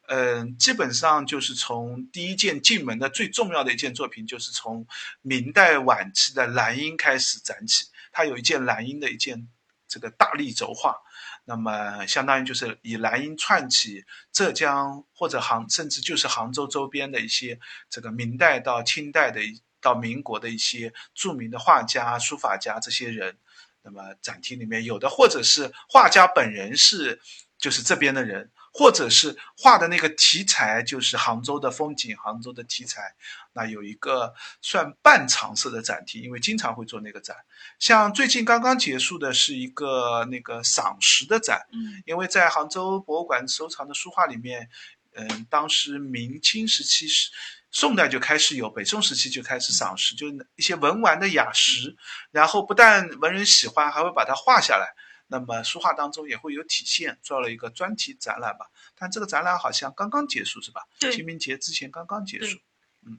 S2: 嗯，基本上就是从第一件进门的最重要的一件作品，就是从明代晚期的蓝英开始展起。它有一件蓝英的一件这个大力轴画，那么相当于就是以莱茵串起浙江或者杭，甚至就是杭州周边的一些这个明代到清代的一到民国的一些著名的画家、书法家这些人。那么展厅里面有的，或者是画家本人是就是这边的人。或者是画的那个题材就是杭州的风景，杭州的题材。那有一个算半常设的展厅，因为经常会做那个展。像最近刚刚结束的是一个那个赏识的展，
S1: 嗯
S2: 因为在杭州博物馆收藏的书画里面，嗯，当时明清时期是。宋代就开始有，北宋时期就开始赏识，就是一些文玩的雅石，然后不但文人喜欢，还会把它画下来。那么书画当中也会有体现，做了一个专题展览吧。但这个展览好像刚刚结束，是吧？
S1: 对
S2: 清明节之前刚刚结束
S1: 对。
S2: 嗯。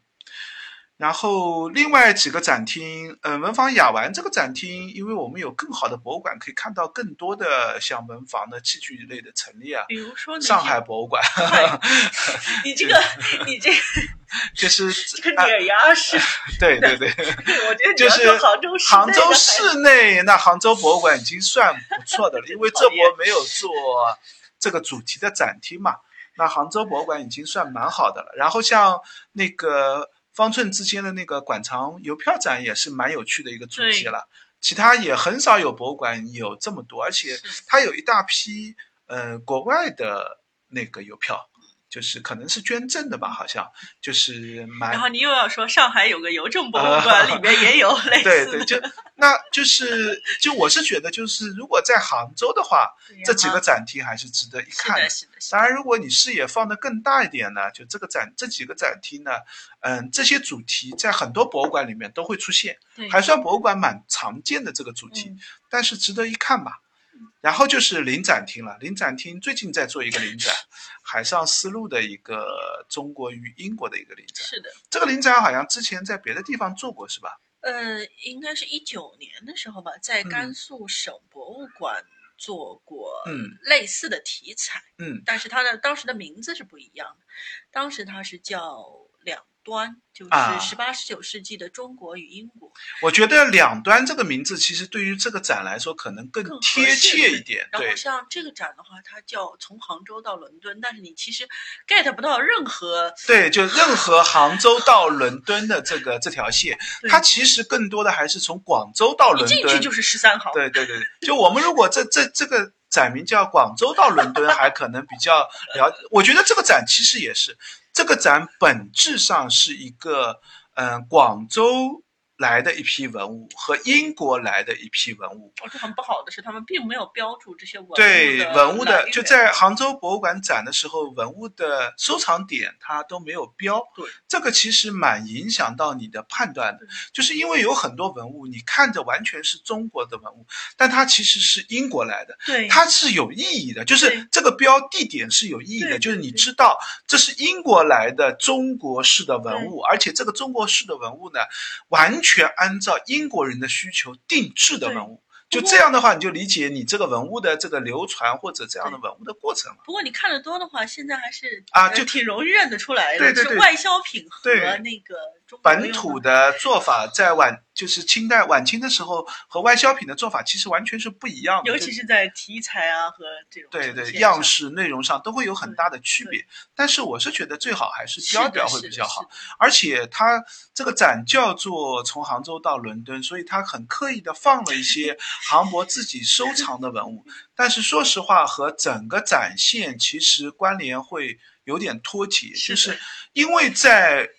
S2: 然后另外几个展厅，呃，文房雅玩这个展厅，因为我们有更好的博物馆，可以看到更多的像文房的器具类的陈列啊。
S1: 比如说你
S2: 上海博物馆，
S1: 你这个 <laughs> 你这 <laughs>
S2: 就是 <laughs>
S1: 这个碾压式，
S2: 对对对，<laughs>
S1: 我觉得你
S2: 就是
S1: 杭州市
S2: 杭州市内，那杭州博物馆已经算不错的了，因为这波没有做这个主题的展厅嘛。那杭州博物馆已经算蛮好的了。然后像那个方寸之间的那个馆藏邮票展也是蛮有趣的一个主题了。其他也很少有博物馆有这么多，而且它有一大批呃国外的那个邮票。就是可能是捐赠的吧，好像就是蛮。
S1: 然后你又要说上海有个邮政博物馆，里面也有 <laughs> 类似
S2: 对对，就那就是就我是觉得，就是如果在杭州的话，这几个展厅还是值得一看
S1: 的。
S2: 当然，如果你视野放得更大一点呢，就这个展这几个展厅呢，嗯，这些主题在很多博物馆里面都会出现，还算博物馆蛮常见的这个主题，但是值得一看吧。然后就是临展厅了，临展厅最近在做一个临展，海上丝路的一个中国与英国的一个临展。
S1: 是的，
S2: 这个临展好像之前在别的地方做过，是吧？
S1: 呃，应该是一九年的时候吧，在甘肃省博物馆做过类似的题材。
S2: 嗯，
S1: 但是它的当时的名字是不一样的，当时它是叫两。端就是十八十九世纪的中国与英国。
S2: 我觉得“两端”这个名字其实对于这个展来说可能更贴切一点。
S1: 然后像这个展的话，它叫从杭州到伦敦，但是你其实 get 不到任何
S2: 对，就任何杭州到伦敦的这个这条线，<laughs> 它其实更多的还是从广州到伦敦。
S1: 进去就是十三号。
S2: 对对对，就我们如果这这这个展名叫广州到伦敦，还可能比较了。我觉得这个展其实也是。这个展本质上是一个，嗯，广州。来的一批文物和英国来的一批文物，
S1: 而且很不好的是，他们并没有标注这些文物
S2: 对文
S1: 物
S2: 的，就在杭州博物馆展的时候，文物的收藏点它都没有标。
S1: 对，
S2: 这个其实蛮影响到你的判断的，就是因为有很多文物，你看着完全是中国的文物，但它其实是英国来的。
S1: 对，
S2: 它是有意义的，就是这个标地点是有意义的，就是你知道这是英国来的中国式的文物，而且这个中国式的文物呢，完全。按照英国人的需求定制的文物，就这样的话，你就理解你这个文物的这个流传或者这样的文物的过程了。
S1: 不过你看的多的话，现在还是
S2: 啊，就
S1: 挺容易认得出来
S2: 的，
S1: 是外销品和那个。
S2: 本土的做法在晚就是清代晚清的时候和外销品的做法其实完全是不一样的，
S1: 尤其是在题材啊和这种
S2: 对对样式内容上都会有很大的区别。但是我是觉得最好还是标表会比较好，而且它这个展叫做从杭州到伦敦，所以它很刻意的放了一些 <laughs> 杭博自己收藏的文物。但是说实话，和整个展现其实关联会有点脱节，就是因为在。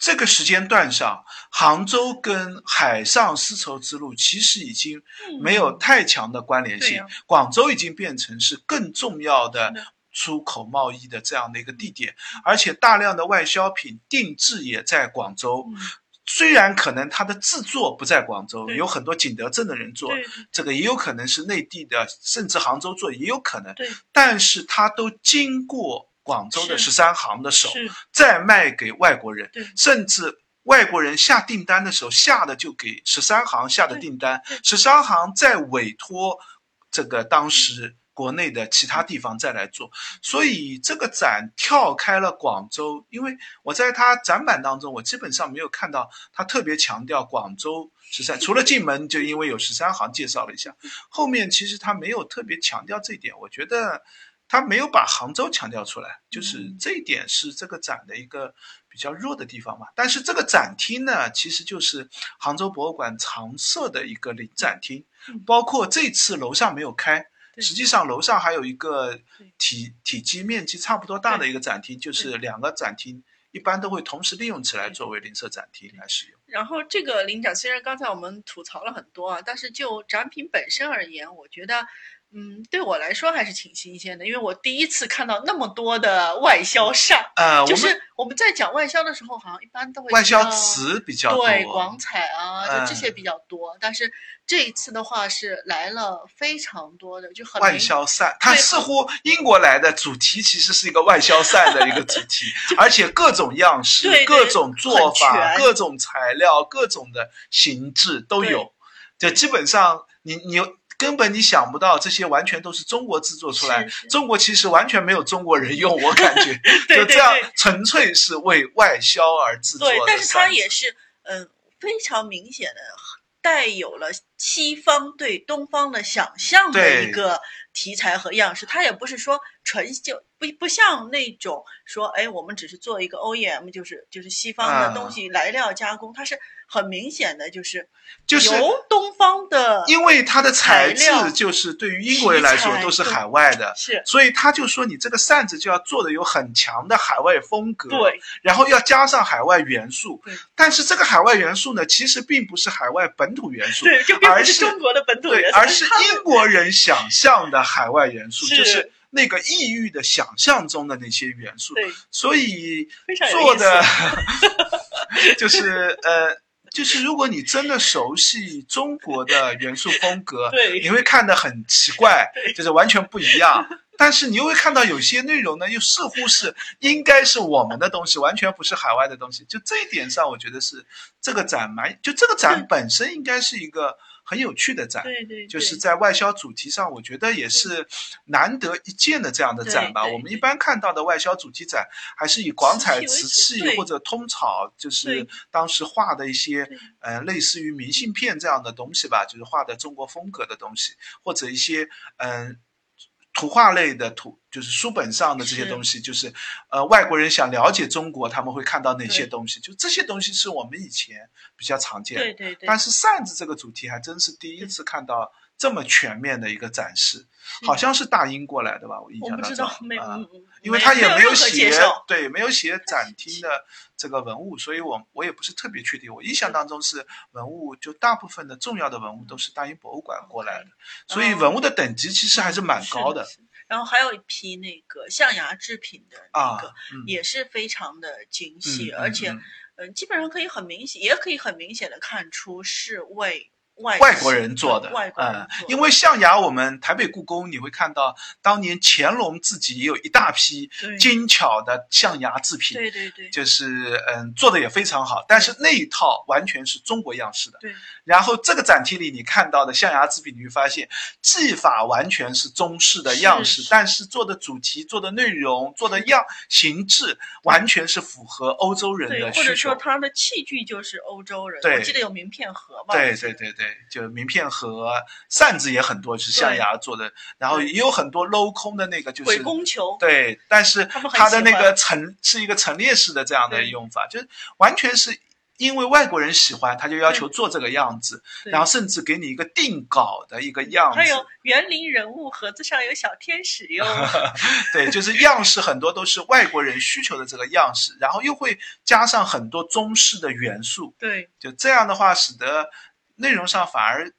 S2: 这个时间段上，杭州跟海上丝绸之路其实已经没有太强的关联性。广州已经变成是更重要的出口贸易的这样的一个地点，而且大量的外销品定制也在广州。虽然可能它的制作不在广州，有很多景德镇的人做，这个也有可能是内地的，甚至杭州做也有可能。但是它都经过。广州的十三行的手，再卖给外国人，甚至外国人下订单的时候下的就给十三行下的订单，十三行再委托这个当时国内的其他地方再来做，所以这个展跳开了广州，因为我在他展板当中，我基本上没有看到他特别强调广州十三，除了进门就因为有十三行介绍了一下，后面其实他没有特别强调这一点，我觉得。他没有把杭州强调出来，就是这一点是这个展的一个比较弱的地方嘛。但是这个展厅呢，其实就是杭州博物馆常设的一个临展厅，包括这次楼上没有开，实际上楼上还有一个体体积面积差不多大的一个展厅，就是两个展厅一般都会同时利用起来作为临设展厅来使用。
S1: 然后这个临展虽然刚才我们吐槽了很多啊，但是就展品本身而言，我觉得。嗯，对我来说还是挺新鲜的，因为我第一次看到那么多的外销扇。
S2: 呃，
S1: 就是我们在讲外销的时候，好像一般都会
S2: 外销词比较
S1: 多，对，广彩啊，就这些比较多。但是这一次的话是来了非常多的，就很
S2: 外销扇。它似乎英国来的主题其实是一个外销扇的一个主题，<laughs> 而且各种样式、各种做法、各种材料、各种的形制都有。就基本上你你。根本你想不到，这些完全都是中国制作出来。中国其实完全没有中国人用，我感觉 <laughs> 就这样，纯粹是为外销而制作。
S1: 对，但是它也是嗯非常明显的带有了西方对东方的想象的一个题材和样式。它也不是说纯就不不像那种说，哎，我们只是做一个 OEM，就是就是西方的东西来料加工，它是。很明显的就是
S2: 就是
S1: 由东方的
S2: 因为它的材质就是对于英国人来说都是海外的，
S1: 是
S2: 所以他就说你这个扇子就要做的有很强的海外风格，
S1: 对
S2: 然后要加上海外元素
S1: 对。
S2: 但是这个海外元素呢，其实并不是海外本土元素，
S1: 对，就并不
S2: 而是
S1: 是中国的本土，元素，
S2: 而是英国人想象的海外元素，就是那个异域的想象中的那些元素。
S1: 对
S2: 所以做的 <laughs> 就是呃，就是如果你真的熟悉中国的元素风格，<laughs>
S1: 对
S2: 你会看得很奇怪，就是完全不一样。<laughs> 但是你又会看到有些内容呢，又似乎是应该是我们的东西，完全不是海外的东西。就这一点上，我觉得是这个展蛮，就这个展本身应该是一个很有趣的展。
S1: 对对，
S2: 就是在外销主题上，我觉得也是难得一见的这样的展吧。我们一般看到的外销主题展，还是以广彩瓷
S1: 瓷器
S2: 或者通草，就是当时画的一些
S1: 对
S2: 呃类似于明信片这样的东西吧，就是画的中国风格的东西，或者一些嗯。图画类的图就是书本上的这些东西，就是呃外国人想了解中国，他们会看到哪些东西？就这些东西是我们以前比较常见的。
S1: 对对对，
S2: 但是扇子这个主题还真是第一次看到这么全面的一个展示，好像是大英过来的吧？我印象当中，啊因为他也没有写，对，没有写 <laughs> 展厅的这个文物，所以我我也不是特别确定。我印象当中是文物，就大部分的重要的文物都是大英博物馆过来的，所以文物的等级其实还是蛮高的
S1: 是。是然后还有一批那个象牙制品的那
S2: 啊
S1: 个，，
S2: 嗯，
S1: 也是非常的精细，
S2: 嗯
S1: 而且
S2: 嗯。
S1: 嗯、基本上可以很明显，也可以很明显的看出是为外
S2: 外国人做的，
S1: 外国人
S2: 嗯
S1: 做的，
S2: 因为象牙，我们台北故宫你会看到，当年乾隆自己也有一大批精巧的象牙制品，
S1: 对对对。
S2: 就是嗯做的也非常好，但是那一套完全是中国样式的。
S1: 对。
S2: 然后这个展厅里你看到的象牙制品，你会发现技法完全是中式的样式，
S1: 是
S2: 但是做的主题、做的内容、做的样形制，完全是符合欧洲人，的需求
S1: 或者说。它的器具就是欧洲人，
S2: 对。
S1: 我记得有名片盒吧？
S2: 对
S1: 对
S2: 对对对，就名片盒、扇子也很多是象牙做的，然后也有很多镂空的那个就是
S1: 鬼工球，
S2: 对，但是它的那个陈是一个陈列式的这样的用法，就是完全是因为外国人喜欢，他就要求做这个样子，然后甚至给你一个定稿的一个样子。
S1: 还有园林人物盒子上有小天使哟，<laughs>
S2: 对，就是样式很多都是外国人需求的这个样式，然后又会加上很多中式的元素，
S1: 对。
S2: 就这样的话，使得内容上反而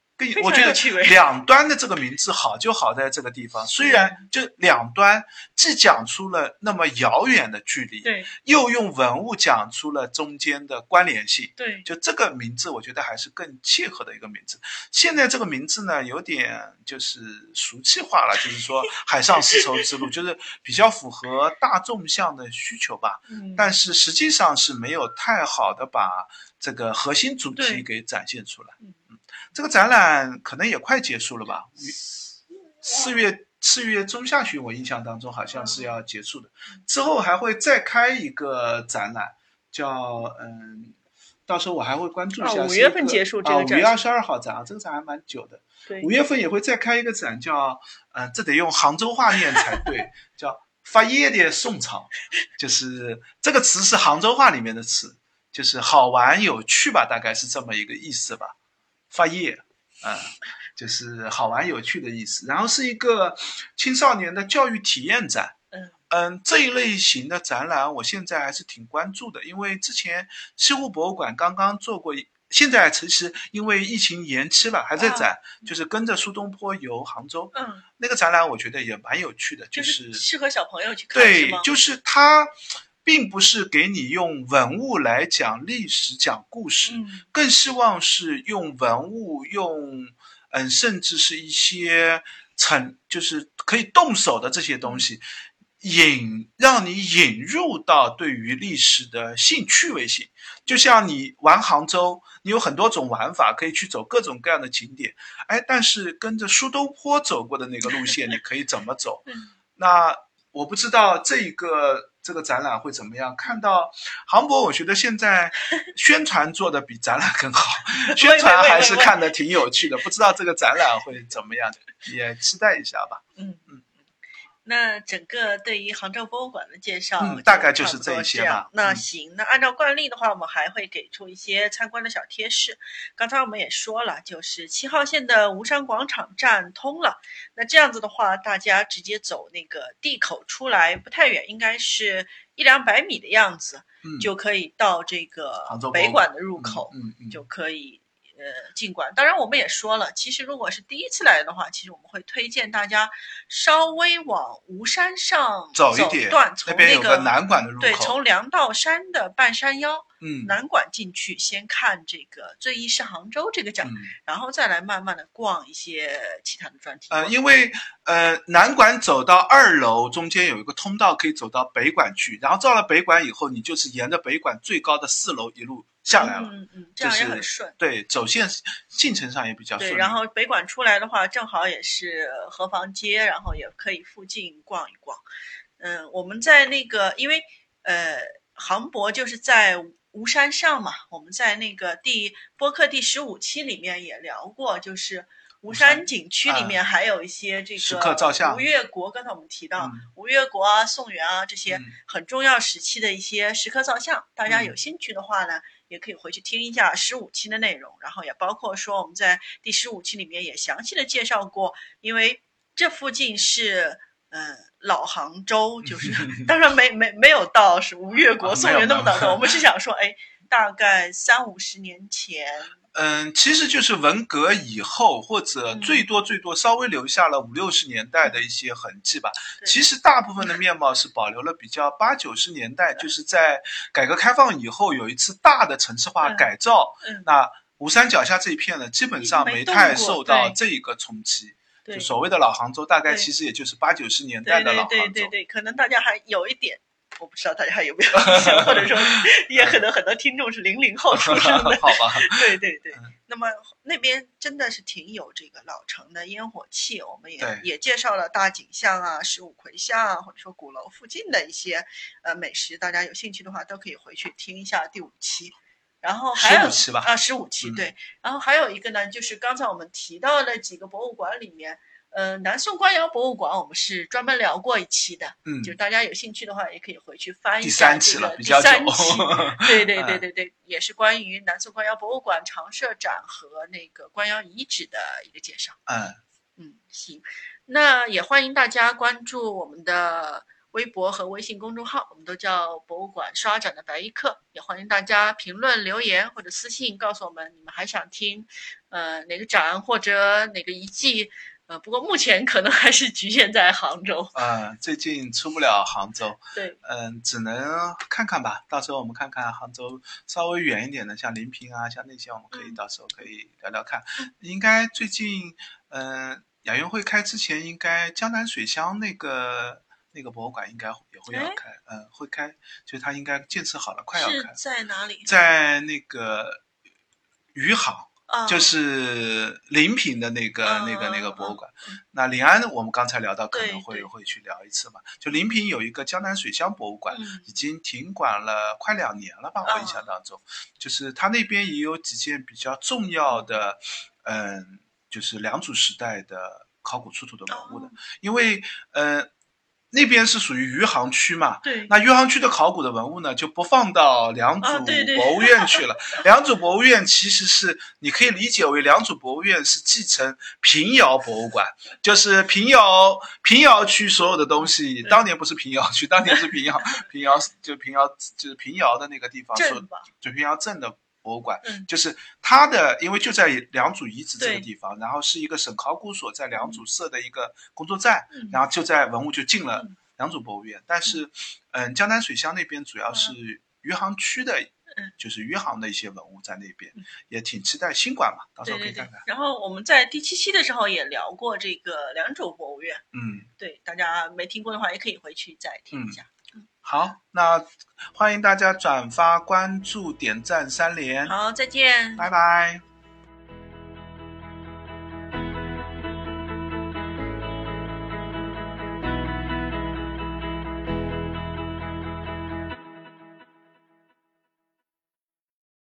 S2: 我觉得两端的这个名字好就好在这个地方，虽然就两端既讲出了那么遥远的距离，
S1: 对
S2: 又用文物讲出了中间的关联性。
S1: 对
S2: 就这个名字，我觉得还是更契合的一个名字。现在这个名字呢，有点就是俗气化了，就是说 <laughs> 海上丝绸之路，就是比较符合大众向的需求吧。
S1: 嗯，
S2: 但是实际上是没有太好的把这个核心主题给展现出来。这个展览可能也快结束了吧？四月四月中下旬，我印象当中好像是要结束的。之后还会再开一个展览，叫嗯，到时候我还会关注一下。
S1: 啊五月份结束这个
S2: 啊，五
S1: 展
S2: 月二十二号展啊，这个展还蛮久的。
S1: 对
S2: 五月份也会再开一个展，叫嗯，这得用杭州话念才对，叫“发叶的宋朝”，就是这个词是杭州话里面的词，就是好玩有趣吧，大概是这么一个意思吧。发业，嗯，就是好玩有趣的意思。然后是一个青少年的教育体验展。
S1: 嗯
S2: 嗯，这一类型的展览，我现在还是挺关注的，因为之前西湖博物馆刚刚做过一，现在其实因为疫情延期了，还在展，就是跟着苏东坡游杭州
S1: 嗯，
S2: 那个展览，我觉得也蛮有趣的，就
S1: 就是适合小朋友去看？
S2: 对就是它并不是给你用文物来讲历史、讲故事，
S1: 嗯
S2: 更希望是用文物，用嗯，甚至是一些成就是可以动手的这些东西，引让你引入到对于历史的性趣味性。就像你玩杭州，你有很多种玩法，可以去走各种各样的景点，哎，但是跟着苏东坡走过的那个路线，你可以怎么走？<laughs>
S1: 嗯
S2: 那我不知道这一个这个展览会怎么样。看到杭博，我觉得现在宣传做的比展览更好，<laughs> 宣传还是看的挺有趣的。不知道这个展览会怎么样，也期待一下吧。
S1: 嗯嗯。那整个对于杭州博物馆的介绍，
S2: 嗯大概就是这一些吧嗯
S1: 那行，那按照惯例的话，我们还会给出一些参观的小贴士。刚才我们也说了，就是七号线的吴山广场站通了。那这样子的话，大家直接走那个地口出来，不太远，应该是一两百米的样子，
S2: 嗯，
S1: 就可以到这个
S2: 杭州
S1: 北馆的入口。
S2: 嗯嗯嗯，
S1: 就可以呃进馆。当然，我们也说了，其实如果是第一次来的话，其实我们会推荐大家稍微往吴山上
S2: 走一点
S1: 段，
S2: 那
S1: 从
S2: 边有
S1: 个
S2: 个南馆的入口对，
S1: 从梁道山的半山腰
S2: 嗯
S1: 南馆进去，先看这个最忆是杭州这个展，
S2: 嗯
S1: 然后再来慢慢的逛一些其他的专题。
S2: 呃，因为呃南馆走到二楼中间有一个通道可以走到北馆去，然后到了北馆以后，你就是沿着北馆最高的四楼一路下来了。
S1: 嗯嗯，这样也
S2: 就是
S1: 很顺。
S2: 对，走线进程上也比较顺
S1: 对，然后北馆出来的话，正好也是河坊街，然后也可以附近逛一逛。嗯，我们在那个，因为呃，杭博就是在吴山上嘛，我们在那个第播客第十五期里面也聊过，就是吴山景区里面还有一些这
S2: 时
S1: 个吴越国，刚才我们提到、
S2: 嗯
S1: 吴越国啊、宋元啊这些
S2: 嗯
S1: 很重要时期的一些石刻造像，大家
S2: 嗯
S1: 有兴趣的话呢，也可以回去听一下十五期的内容，然后也包括说我们在第十五期里面也详细的介绍过，因为这附近是嗯、呃老杭州，就是 <laughs> 当然没没没有到是吴越国、
S2: 啊
S1: 宋元那么早的，我们 <laughs> 是想说，哎，大概三五十年前，
S2: 嗯，其实就是文革以后，或者
S1: 嗯
S2: 最多最多稍微留下了五六十年代的一些痕迹吧。其实大部分的面貌是保留了比较八九十年代，就是在改革开放以后有一次大的城市化
S1: 嗯
S2: 改造。
S1: 嗯
S2: 那吴山脚下这一片呢，基本上没太受到这一个冲击。就所谓的老杭州，大概其实也就是八九十年代的老杭州。
S1: 对对对，可能大家还有一点。我不知道大家还有没有印象，或者说 <laughs> 也可能很多听众是零零后出生的，<laughs>
S2: 好吧，
S1: 对对对
S2: 嗯，
S1: 那么那边真的是挺有这个老城的烟火气，我们也也介绍了大井巷啊、十五魁巷啊，或者说鼓楼附近的一些呃美食，大家有兴趣的话都可以回去听一下第五期。然后还有
S2: 15期吧
S1: 啊，十五期
S2: 嗯
S1: 对。然后还有一个呢，就是刚才我们提到的几个博物馆里面，呃，南宋官窑博物馆我们是专门聊过一期的，
S2: 嗯，
S1: 就大家有兴趣的话，也可以回去翻一
S2: 第
S1: 下
S2: 三期了，
S1: 这个第
S2: 比较久。
S1: 三期。<laughs> 对对对
S2: 嗯
S1: 对对，也是关于南宋官窑博物馆常设展和那个官窑遗址的一个介绍。
S2: 嗯，
S1: 嗯，行，那也欢迎大家关注我们的微博和微信公众号，我们都叫博物馆刷展的白衣客。也欢迎大家评论留言或者私信告诉我们你们还想听呃哪个展或者哪个遗迹。呃，不过目前可能还是局限在杭州。
S2: 嗯，最近出不了杭州，
S1: 对，
S2: 嗯，只能看看吧。到时候我们看看杭州稍微远一点的，像临平啊，像那些，我们可以
S1: 嗯
S2: 到时候可以聊聊看。应该最近，嗯，亚运会开之前，应该江南水乡那个那个博物馆应该也会要
S1: 哎
S2: 开，嗯，会开，就它应该建设好了，快要
S1: 是
S2: 开，
S1: 在哪里？
S2: 在那个余杭。
S1: 啊，
S2: 就是临平的那个、
S1: 嗯
S2: 那个那个
S1: 嗯
S2: 博物馆。
S1: 嗯。
S2: 那临安我们刚才聊到，可能会会去聊一次嘛。就临平有一个江南水乡博物馆，
S1: 嗯。
S2: 已经停馆了快两年了吧？我印象当中，就是它那边也有几件比较重要的，嗯，就是良渚时代的考古出土的文物的，
S1: 哦
S2: 因为呃那边是属于余杭区嘛，
S1: 对，
S2: 那余杭区的考古的文物呢，就不放到良渚博物院去了。<laughs> 良渚博物院其实是你可以理解为良渚博物院是继承平遥博物馆，就是平遥平遥区所有的东西，当年不是平遥区，当年是平遥平遥就平遥就是平遥的那个地方，
S1: 是，
S2: 就平遥镇的博物馆，
S1: 嗯。
S2: 就是它的，因为就在良渚遗址这个地方，然后是一个省考古所在良渚设的一个工作站，
S1: 嗯。
S2: 然后就在文物就进了
S1: 嗯。
S2: 良渚博物院，但是，嗯，江南水乡那边主要是余杭区的
S1: 嗯，
S2: 就是余杭的一些文物在那边
S1: 嗯，
S2: 也挺期待新馆嘛，到时候可以看看。。
S1: 然后我们在第七期的时候也聊过这个良渚博物院，
S2: 嗯，
S1: 对大家没听过的话，也可以回去再听一下。
S2: 好，那欢迎大家转发、关注、点赞三连，
S1: 好，再见。
S2: 拜拜。